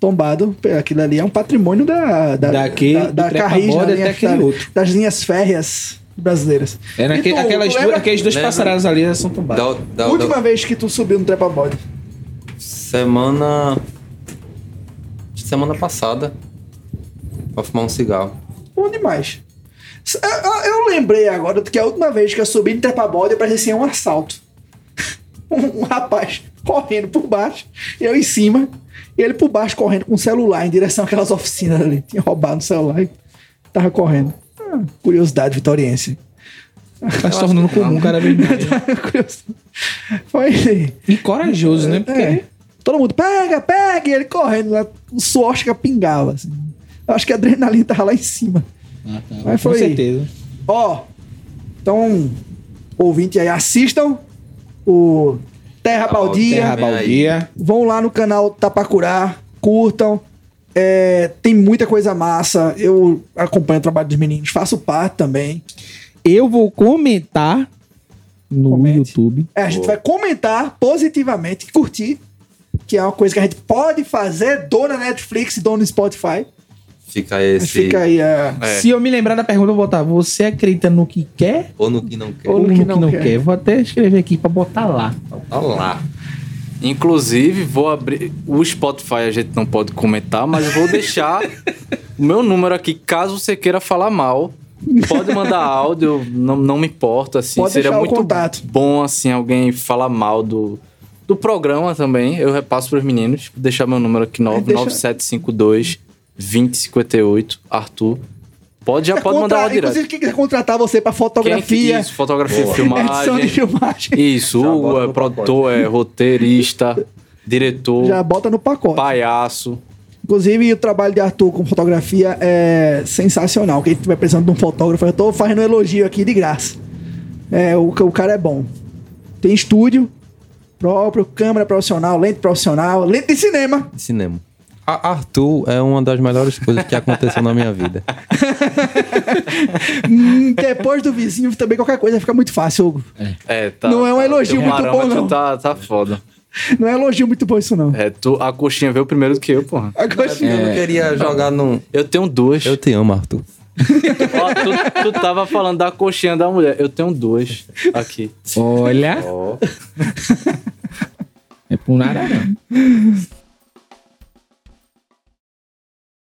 Tombado, aquilo ali é um patrimônio da, da, Daqui, da, da Carris, da linha- da- outro. das linhas férreas brasileiras. Era E aquele, tu- aquelas tu lembra- aqueles dois passarellos ali são tombados. Da, da, Última da vez que tu subiu no Trepa Body. semana. Semana passada. Pra fumar um cigarro. Bom demais. S- Eu, eu- eu lembrei agora que a última vez que eu subi no Trepa Body parecia um assalto. um, um rapaz correndo por baixo, eu em cima, e ele por baixo correndo com o celular em direção àquelas oficinas ali. Tinha roubado o celular e tava correndo. Ah, curiosidade vitoriense. Tá se tornando comum vez mais. Curiosidade. Foi. E corajoso, né? Porque É. Todo mundo, pega, pega, e ele correndo lá, o suor que pingava. Assim. Eu acho que a adrenalina tava lá em cima. Mas com foi. certeza. Ó, então, ouvinte aí, assistam o Terra Baldia. Terra. Baldia. Vão lá no canal Tapacurá, curtam. É, tem muita coisa massa. Eu acompanho o trabalho dos meninos, faço parte também. Eu vou comentar no Comente. YouTube. É, a gente vai comentar positivamente, curtir, que é uma coisa que a gente pode fazer, dona Netflix, dona Spotify. Fica esse. Fica aí a. É. Se eu me lembrar da pergunta, eu vou botar: Você acredita no que quer Ou no que não quer. ou Ou no que não, quer? Vou até escrever aqui pra botar lá. Tá lá. Inclusive, vou abrir. O Spotify a gente não pode comentar, mas vou deixar o meu número aqui, caso você queira falar mal. Pode mandar áudio, não, não me importa, assim. Pode seria muito contato. bom, assim, alguém falar mal do, do programa também. Eu repasso pros meninos. Vou deixar meu número aqui, deixa- 99752 2058, Arthur. Pode, já Quer pode mandar lá direto. Inclusive, quem quiser contratar você pra Quem fotografia, isso, fotografia, Boa. edição de filmagem. filmagem, Isso, Já Hugo é produtor, é roteirista, diretor, já bota no pacote. palhaço. Inclusive, o trabalho de Arthur com fotografia é sensacional. Quem estiver precisando de um fotógrafo, eu tô fazendo um elogio aqui de graça. É, o, o cara é bom. Tem estúdio próprio, câmera profissional, lente profissional, lente de cinema. De cinema. A Arthur é uma das melhores coisas que aconteceu na minha vida. Hum, Depois do vizinho, também qualquer coisa fica muito fácil, Hugo. É, tá, Não é um tá, elogio teu muito bom, não. Tá, tá foda. Não é elogio muito bom isso, não. É, tu, a coxinha veio primeiro do que eu, porra. Agora, Eu não queria jogar num. Eu tenho duas. Eu te amo, Arthur. Ó, tu, tu tava falando da coxinha da mulher. Eu tenho duas aqui. Olha, Ó. é por nada não.